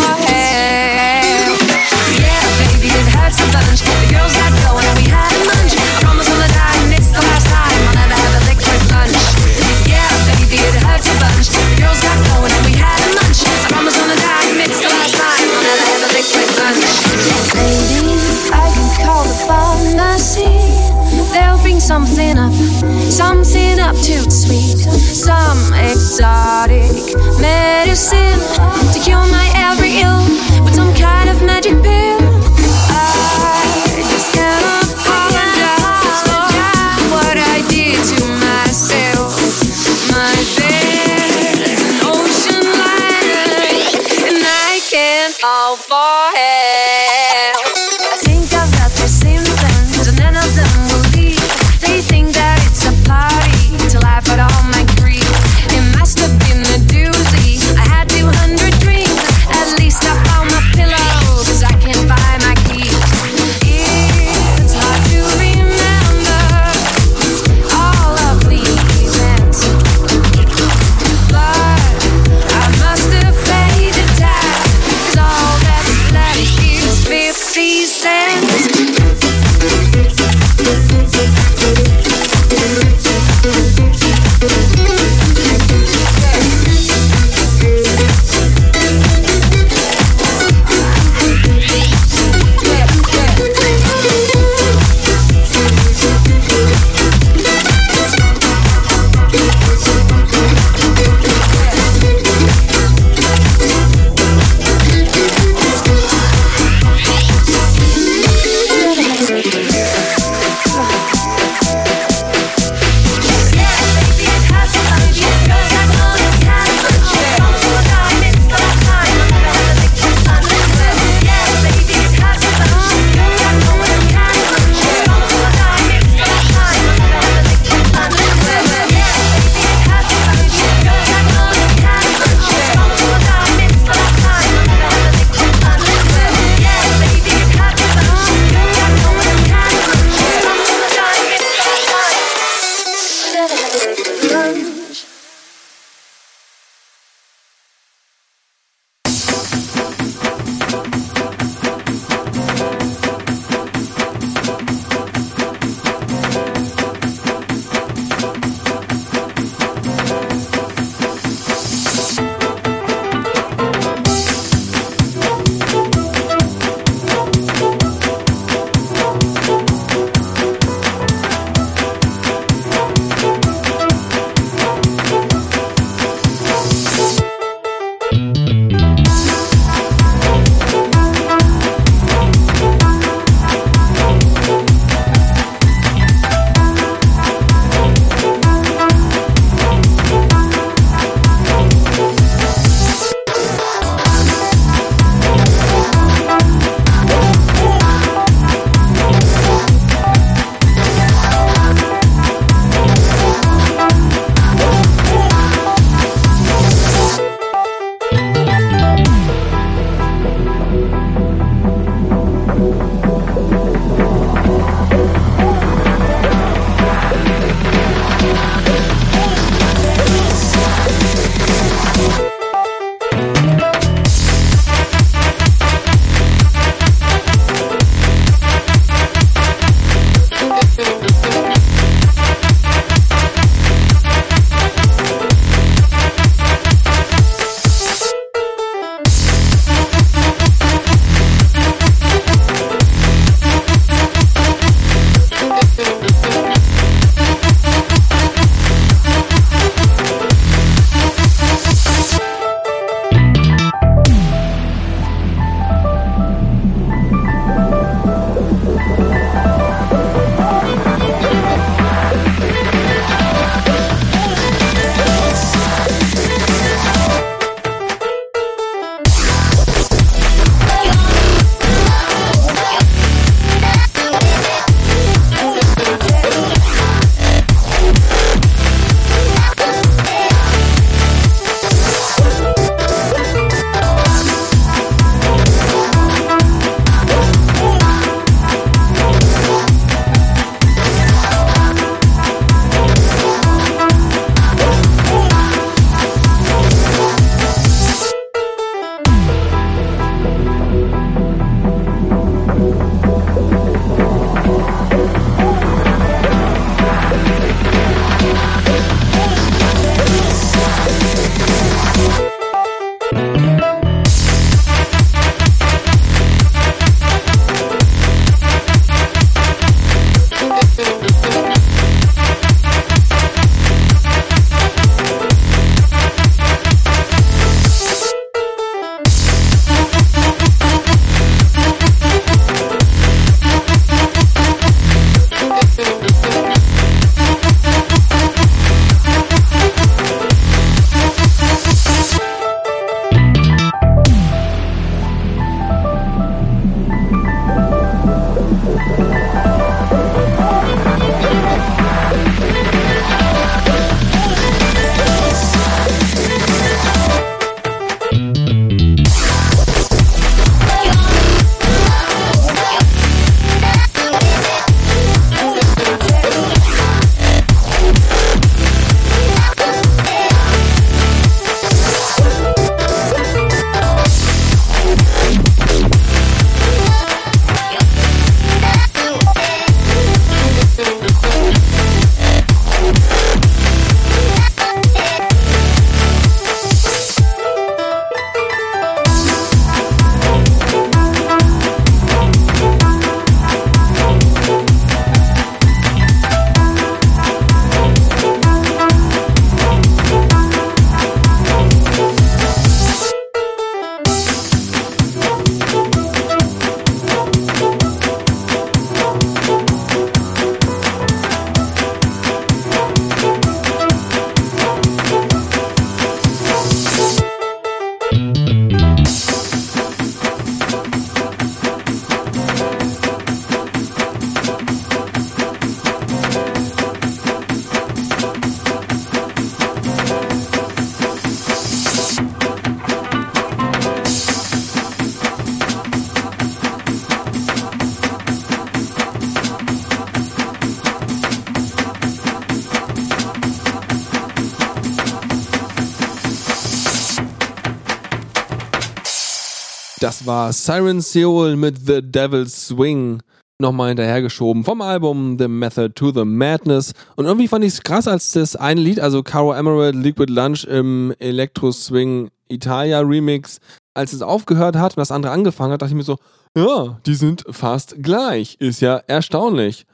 war Siren Seoul mit The Devil's Swing. Nochmal hinterhergeschoben vom Album The Method to the Madness. Und irgendwie fand ich es krass, als das eine Lied, also Caro Emerald Liquid Lunch im Electro Swing Italia Remix, als es aufgehört hat und das andere angefangen hat, dachte ich mir so, ja, die sind fast gleich. Ist ja erstaunlich.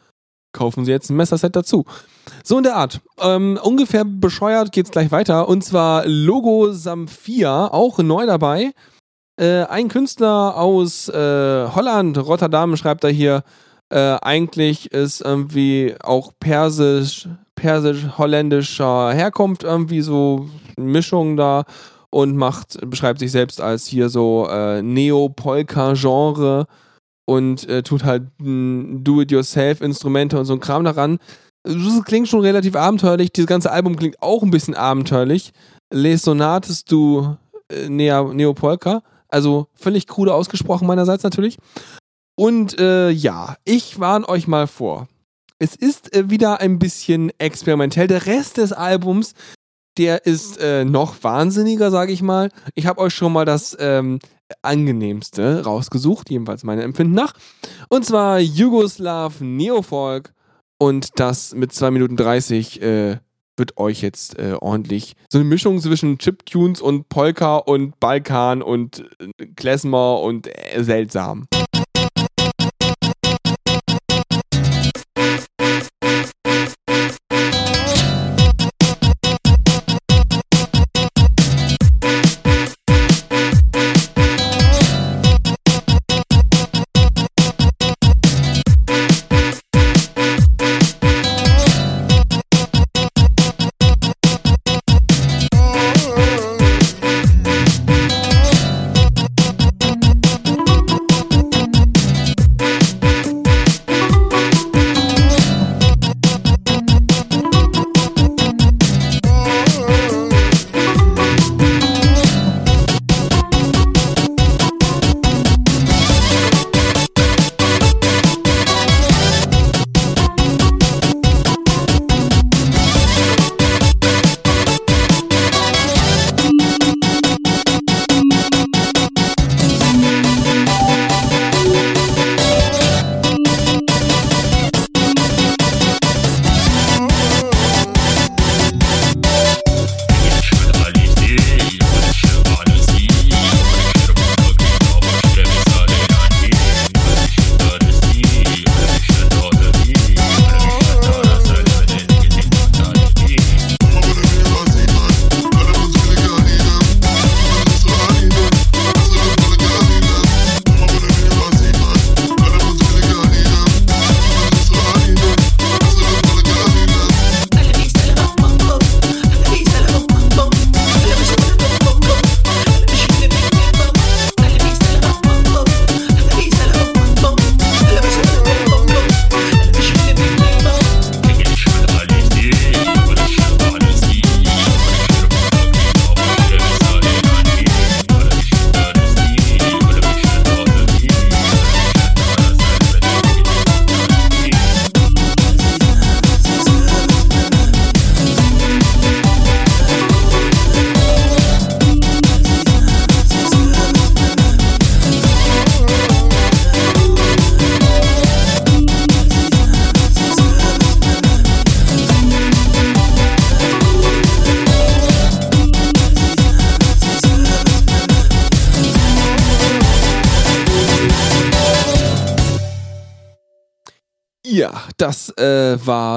Kaufen Sie jetzt ein Messerset dazu. So in der Art. Ähm, ungefähr bescheuert geht's gleich weiter. Und zwar Logo Samphia, auch neu dabei. Äh, ein Künstler aus äh, Holland, Rotterdam, schreibt er hier. Äh, eigentlich ist irgendwie auch persisch, persisch-holländischer Herkunft, irgendwie so Mischung da und macht, beschreibt sich selbst als hier so äh, Neo-Polka-Genre und äh, tut halt mh, Do-it-yourself-Instrumente und so ein Kram daran. Das klingt schon relativ abenteuerlich. Dieses ganze Album klingt auch ein bisschen abenteuerlich. Les Sonates du äh, Neo- Neopolka. Also völlig krude ausgesprochen meinerseits natürlich. Und äh, ja, ich warne euch mal vor. Es ist äh, wieder ein bisschen experimentell. Der Rest des Albums, der ist äh, noch wahnsinniger, sage ich mal. Ich habe euch schon mal das ähm, angenehmste rausgesucht, jedenfalls meinem Empfinden nach. Und zwar Jugoslav Neofolk. Und das mit 2 Minuten 30 äh, wird euch jetzt äh, ordentlich so eine Mischung zwischen Chiptunes und Polka und Balkan und äh, Klezmer und äh, seltsam.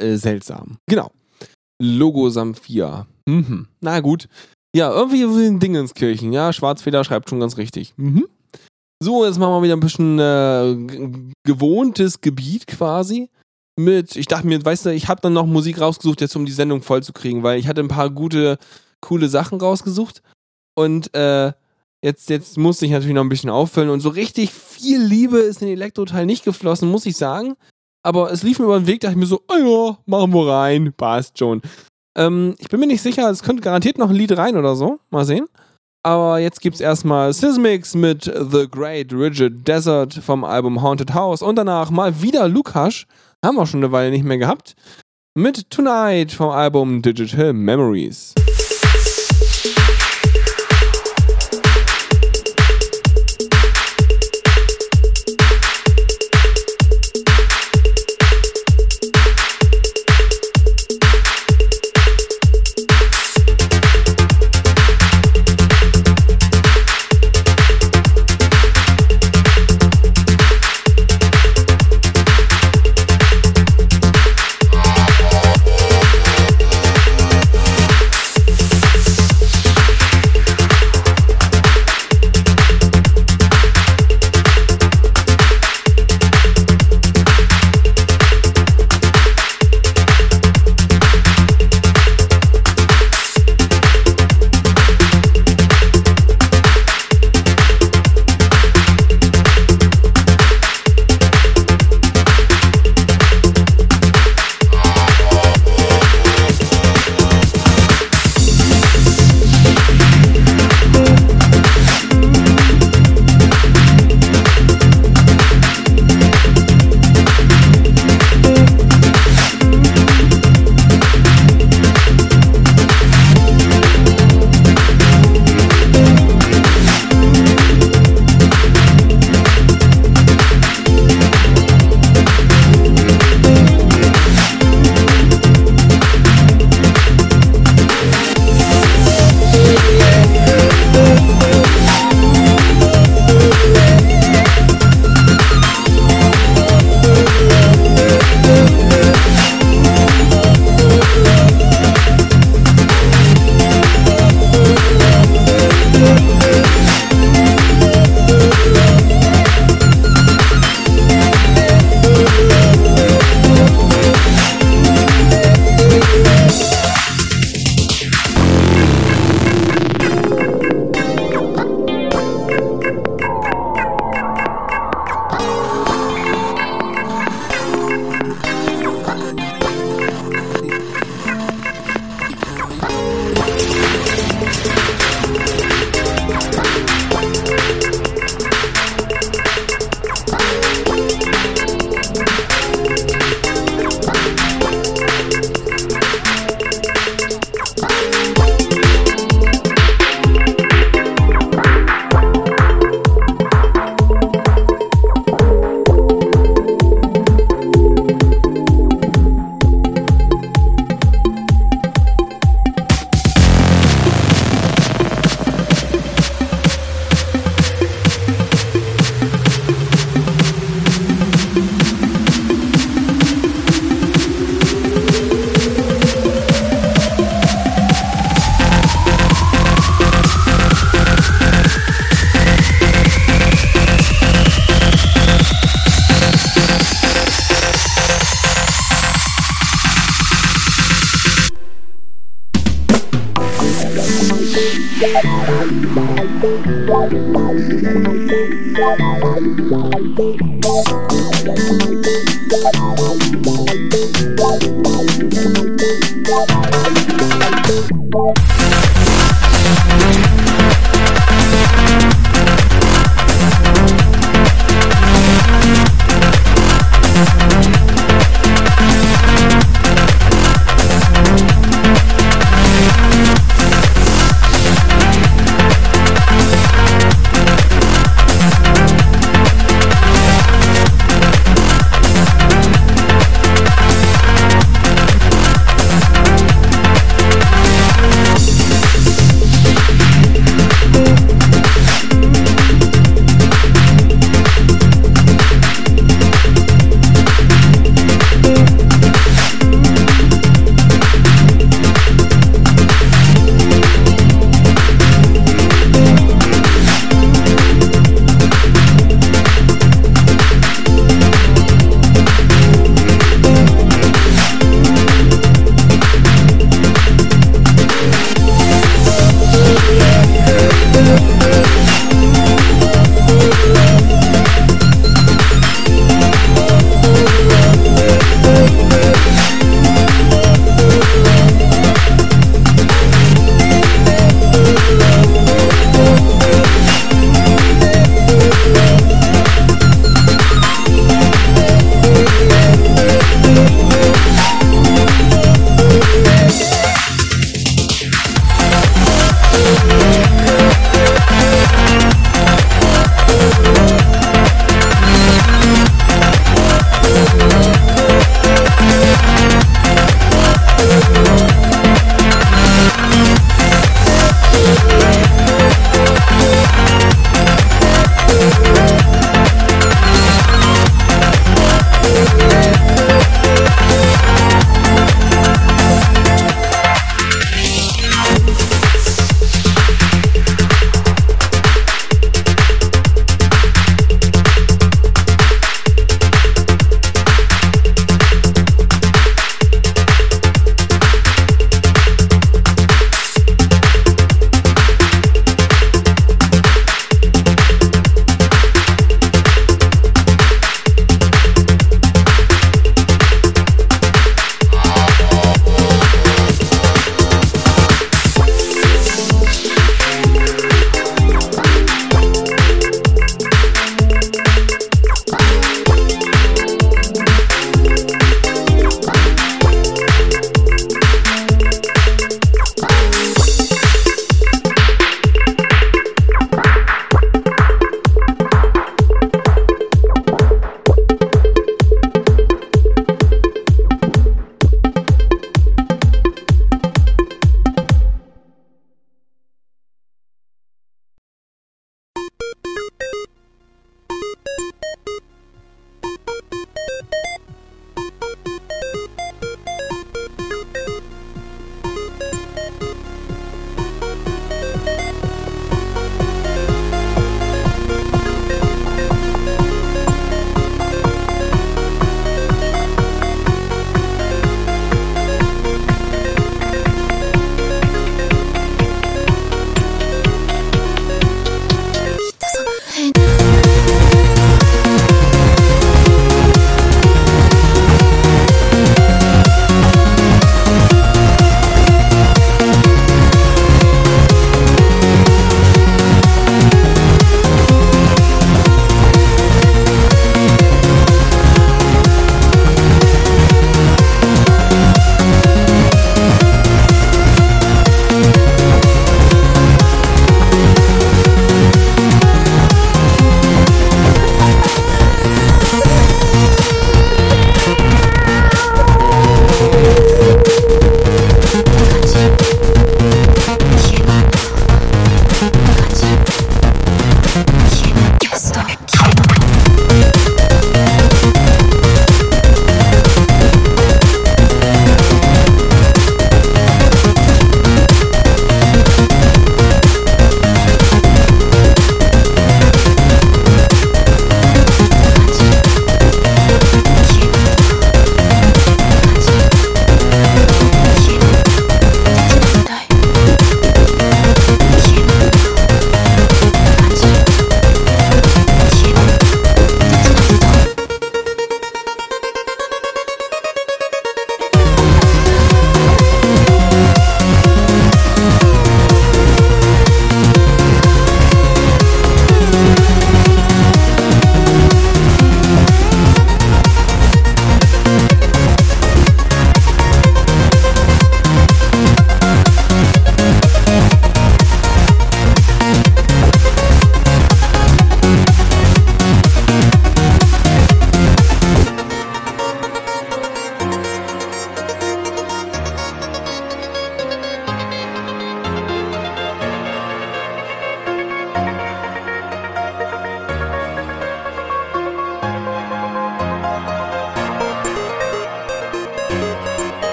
War äh, seltsam. Genau. Logo Samphia. Mhm. Na gut. Ja, irgendwie in Dingenskirchen. Ja, Schwarzfeder schreibt schon ganz richtig. Mhm. So, jetzt machen wir wieder ein bisschen äh, gewohntes Gebiet quasi. Mit, ich dachte mir, weißt du, ich habe dann noch Musik rausgesucht, jetzt um die Sendung voll zu kriegen, weil ich hatte ein paar gute, coole Sachen rausgesucht. Und äh, jetzt, jetzt musste ich natürlich noch ein bisschen auffüllen. Und so richtig viel Liebe ist in den Elektroteil nicht geflossen, muss ich sagen. Aber es lief mir über den Weg, dachte ich mir so, ah ja, machen wir rein, passt schon. Ähm, ich bin mir nicht sicher, es könnte garantiert noch ein Lied rein oder so. Mal sehen. Aber jetzt gibt's erstmal Sismix mit The Great Rigid Desert vom Album Haunted House und danach mal wieder Lukas. Haben wir schon eine Weile nicht mehr gehabt. Mit Tonight vom Album Digital Memories.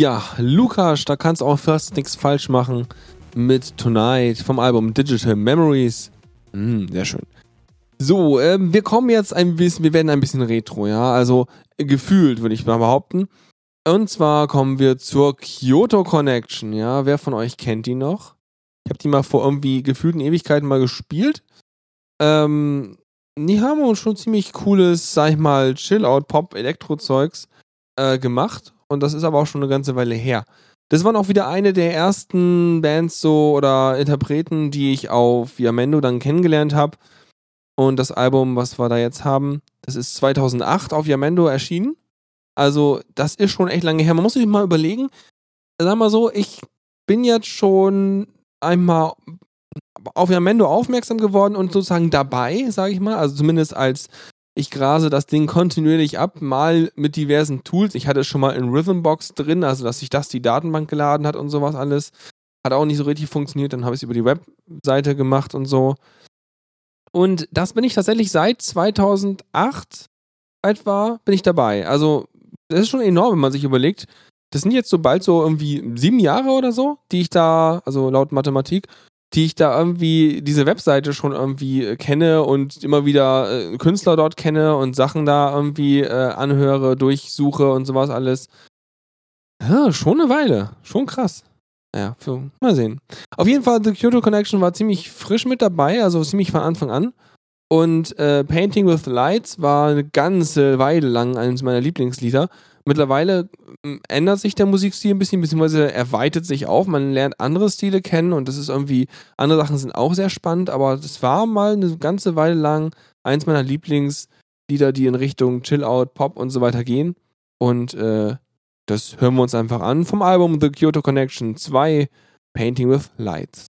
Ja, Lukas, da kannst du auch fast nichts falsch machen mit Tonight vom Album Digital Memories. Hm, sehr schön. So, ähm, wir kommen jetzt ein bisschen, wir werden ein bisschen retro, ja, also gefühlt, würde ich mal behaupten. Und zwar kommen wir zur Kyoto Connection, ja. Wer von euch kennt die noch? Ich habe die mal vor irgendwie gefühlten Ewigkeiten mal gespielt. Ähm, die haben uns schon ziemlich cooles, sag ich mal, Chill-Out-Pop-Elektro-Zeugs äh, gemacht. Und das ist aber auch schon eine ganze Weile her. Das waren auch wieder eine der ersten Bands so oder Interpreten, die ich auf Yamendo dann kennengelernt habe. Und das Album, was wir da jetzt haben, das ist 2008 auf Yamendo erschienen. Also, das ist schon echt lange her. Man muss sich mal überlegen, sag mal so, ich bin jetzt schon einmal auf Yamendo aufmerksam geworden und sozusagen dabei, sage ich mal. Also zumindest als ich grase das Ding kontinuierlich ab, mal mit diversen Tools. Ich hatte es schon mal in Rhythmbox drin, also dass sich das die Datenbank geladen hat und sowas alles. Hat auch nicht so richtig funktioniert. Dann habe ich es über die Webseite gemacht und so. Und das bin ich tatsächlich seit 2008 etwa bin ich dabei. Also das ist schon enorm, wenn man sich überlegt. Das sind jetzt so bald so irgendwie sieben Jahre oder so, die ich da, also laut Mathematik, die ich da irgendwie diese Webseite schon irgendwie äh, kenne und immer wieder äh, Künstler dort kenne und Sachen da irgendwie äh, anhöre, durchsuche und sowas alles. Ja, schon eine Weile. Schon krass. Naja, für, mal sehen. Auf jeden Fall, The Kyoto Connection war ziemlich frisch mit dabei, also ziemlich von Anfang an. Und äh, Painting with Lights war eine ganze Weile lang eines meiner Lieblingslieder. Mittlerweile ähm, ändert sich der Musikstil ein bisschen, beziehungsweise er weitet sich auf. Man lernt andere Stile kennen und das ist irgendwie, andere Sachen sind auch sehr spannend, aber das war mal eine ganze Weile lang eins meiner Lieblingslieder, die in Richtung Chill-Out, Pop und so weiter gehen. Und äh, das hören wir uns einfach an vom Album The Kyoto Connection 2 Painting with Lights.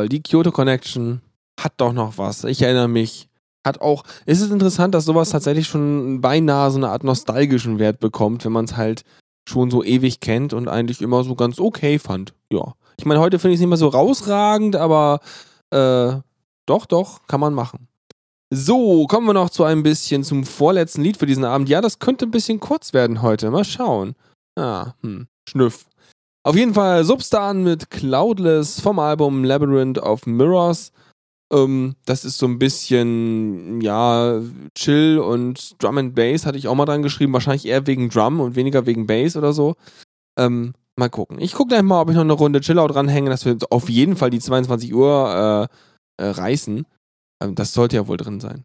Jawohl, die Kyoto Connection hat doch noch was. Ich erinnere mich. Hat auch. Es ist interessant, dass sowas tatsächlich schon beinahe so eine Art nostalgischen Wert bekommt, wenn man es halt schon so ewig kennt und eigentlich immer so ganz okay fand. Ja. Ich meine, heute finde ich es nicht mehr so rausragend, aber äh, doch, doch, kann man machen. So, kommen wir noch zu ein bisschen zum vorletzten Lied für diesen Abend. Ja, das könnte ein bisschen kurz werden heute. Mal schauen. Ah, hm, Schnüff. Auf jeden Fall Substan mit Cloudless vom Album Labyrinth of Mirrors. Ähm, das ist so ein bisschen, ja, Chill und Drum and Bass hatte ich auch mal dran geschrieben. Wahrscheinlich eher wegen Drum und weniger wegen Bass oder so. Ähm, mal gucken. Ich gucke gleich mal, ob ich noch eine Runde Chillout dranhänge, dass wir auf jeden Fall die 22 Uhr äh, äh, reißen. Ähm, das sollte ja wohl drin sein.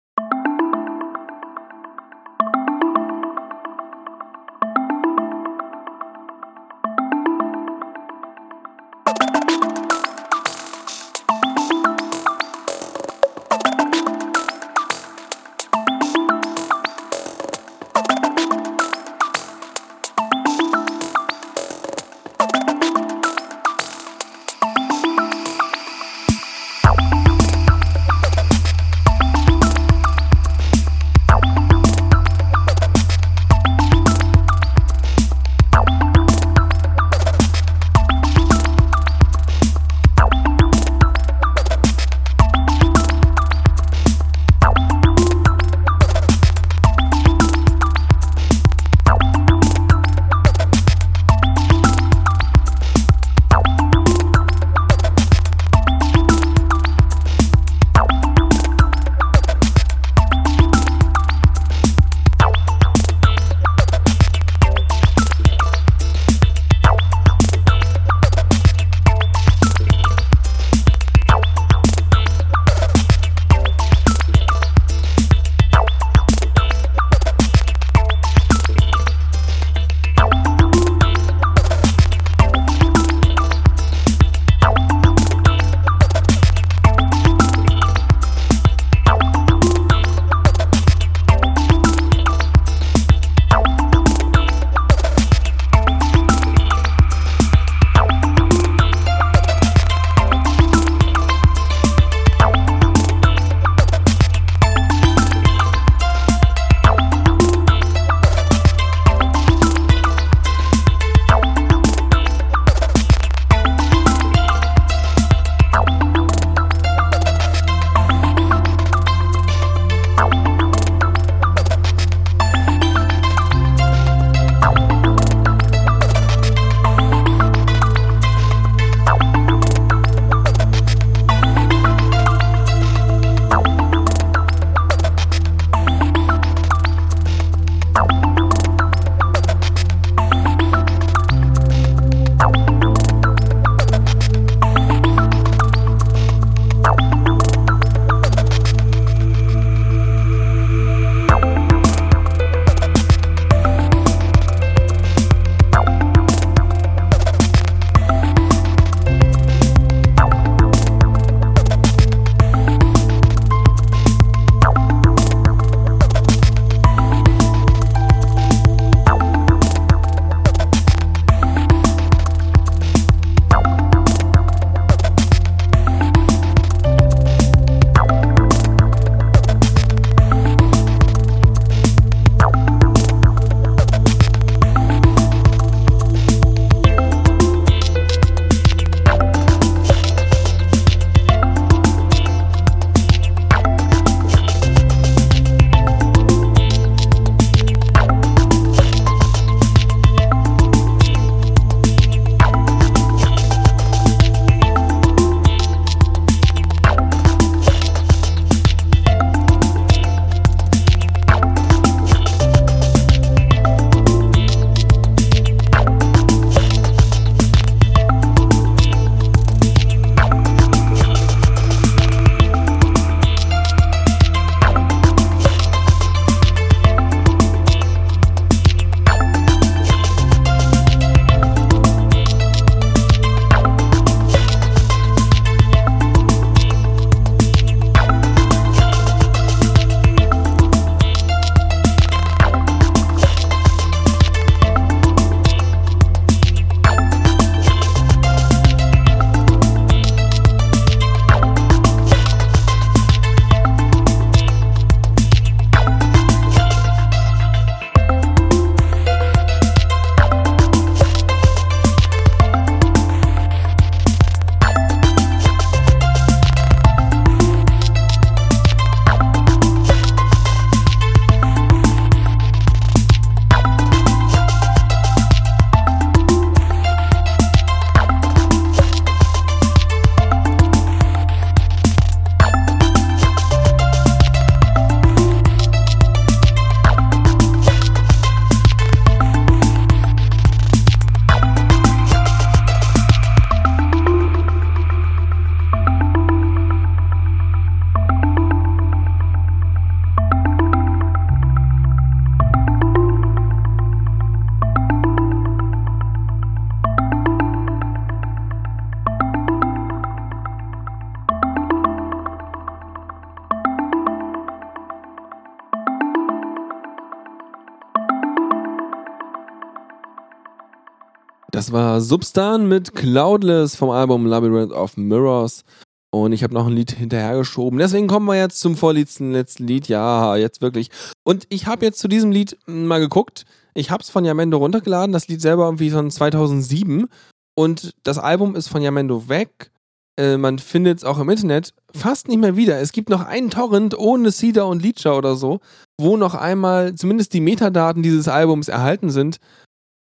War Substan mit Cloudless vom Album Labyrinth of Mirrors. Und ich habe noch ein Lied hinterhergeschoben. Deswegen kommen wir jetzt zum vorletzten letzten Lied. Ja, jetzt wirklich. Und ich habe jetzt zu diesem Lied mal geguckt. Ich habe es von Yamendo runtergeladen. Das Lied selber irgendwie von 2007. Und das Album ist von Yamendo weg. Äh, man findet es auch im Internet fast nicht mehr wieder. Es gibt noch einen Torrent ohne Cedar und Leecher oder so, wo noch einmal zumindest die Metadaten dieses Albums erhalten sind.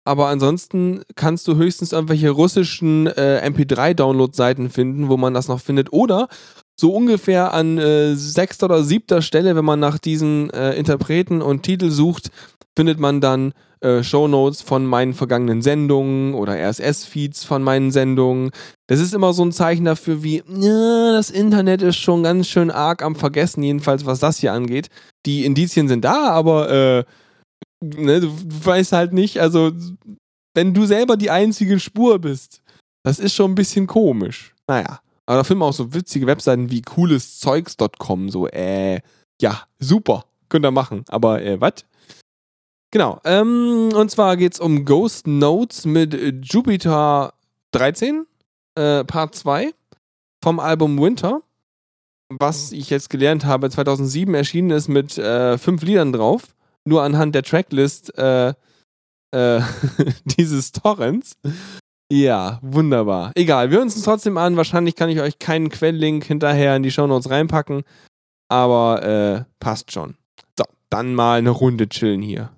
Aber ansonsten kannst du höchstens irgendwelche russischen äh, MP3-Download-Seiten finden, wo man das noch findet. Oder so ungefähr an äh, sechster oder siebter Stelle, wenn man nach diesen äh, Interpreten und Titel sucht, findet man dann äh, Shownotes von meinen vergangenen Sendungen oder RSS-Feeds von meinen Sendungen. Das ist immer so ein Zeichen dafür, wie ja, das Internet ist schon ganz schön arg am Vergessen, jedenfalls was das hier angeht. Die Indizien sind da, aber äh, ne, du weißt halt nicht, also wenn du selber die einzige Spur bist, das ist schon ein bisschen komisch. Naja. Aber da wir auch so witzige Webseiten wie cooleszeugs.com, so, äh, ja, super, könnt ihr machen. Aber, äh, was? Genau, ähm, und zwar geht's um Ghost Notes mit Jupiter 13, äh, Part 2 vom Album Winter, was ich jetzt gelernt habe, 2007 erschienen ist mit äh, fünf Liedern drauf nur anhand der Tracklist äh, äh, dieses Torrents. Ja, wunderbar. Egal, wir hören uns trotzdem an. Wahrscheinlich kann ich euch keinen Quelllink hinterher in die Shownotes reinpacken, aber äh, passt schon. So, dann mal eine Runde chillen hier.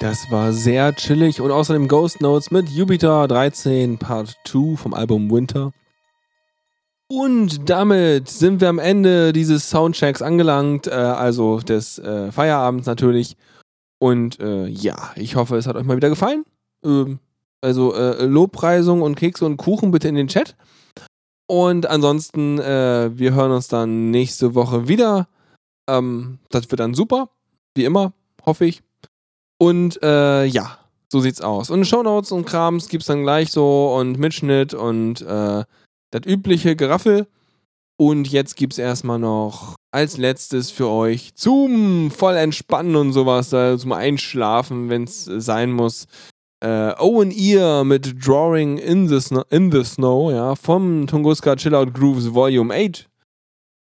Das war sehr chillig und außerdem Ghost Notes mit Jupiter 13 Part 2 vom Album Winter. Und damit sind wir am Ende dieses Soundchecks angelangt, äh, also des äh, Feierabends natürlich. Und äh, ja, ich hoffe, es hat euch mal wieder gefallen. Ähm, also äh, Lobpreisung und Kekse und Kuchen bitte in den Chat. Und ansonsten, äh, wir hören uns dann nächste Woche wieder. Ähm, das wird dann super, wie immer, hoffe ich. Und äh, ja, so sieht's aus. Und Shownotes und Krams gibt's dann gleich so und Mitschnitt und äh, das übliche Geraffel. Und jetzt gibt's erstmal noch als letztes für euch zum voll entspannen und sowas, zum Einschlafen, wenn's sein muss. Äh, Owen Ear mit Drawing in the, Snow, in the Snow, ja, vom Tunguska Chillout Grooves Volume 8.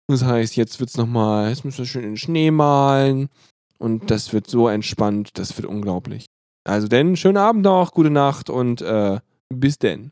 Das heißt, jetzt wird's nochmal, jetzt müssen wir schön in den Schnee malen. Und das wird so entspannt, das wird unglaublich. Also denn, schönen Abend noch, gute Nacht und äh, bis denn.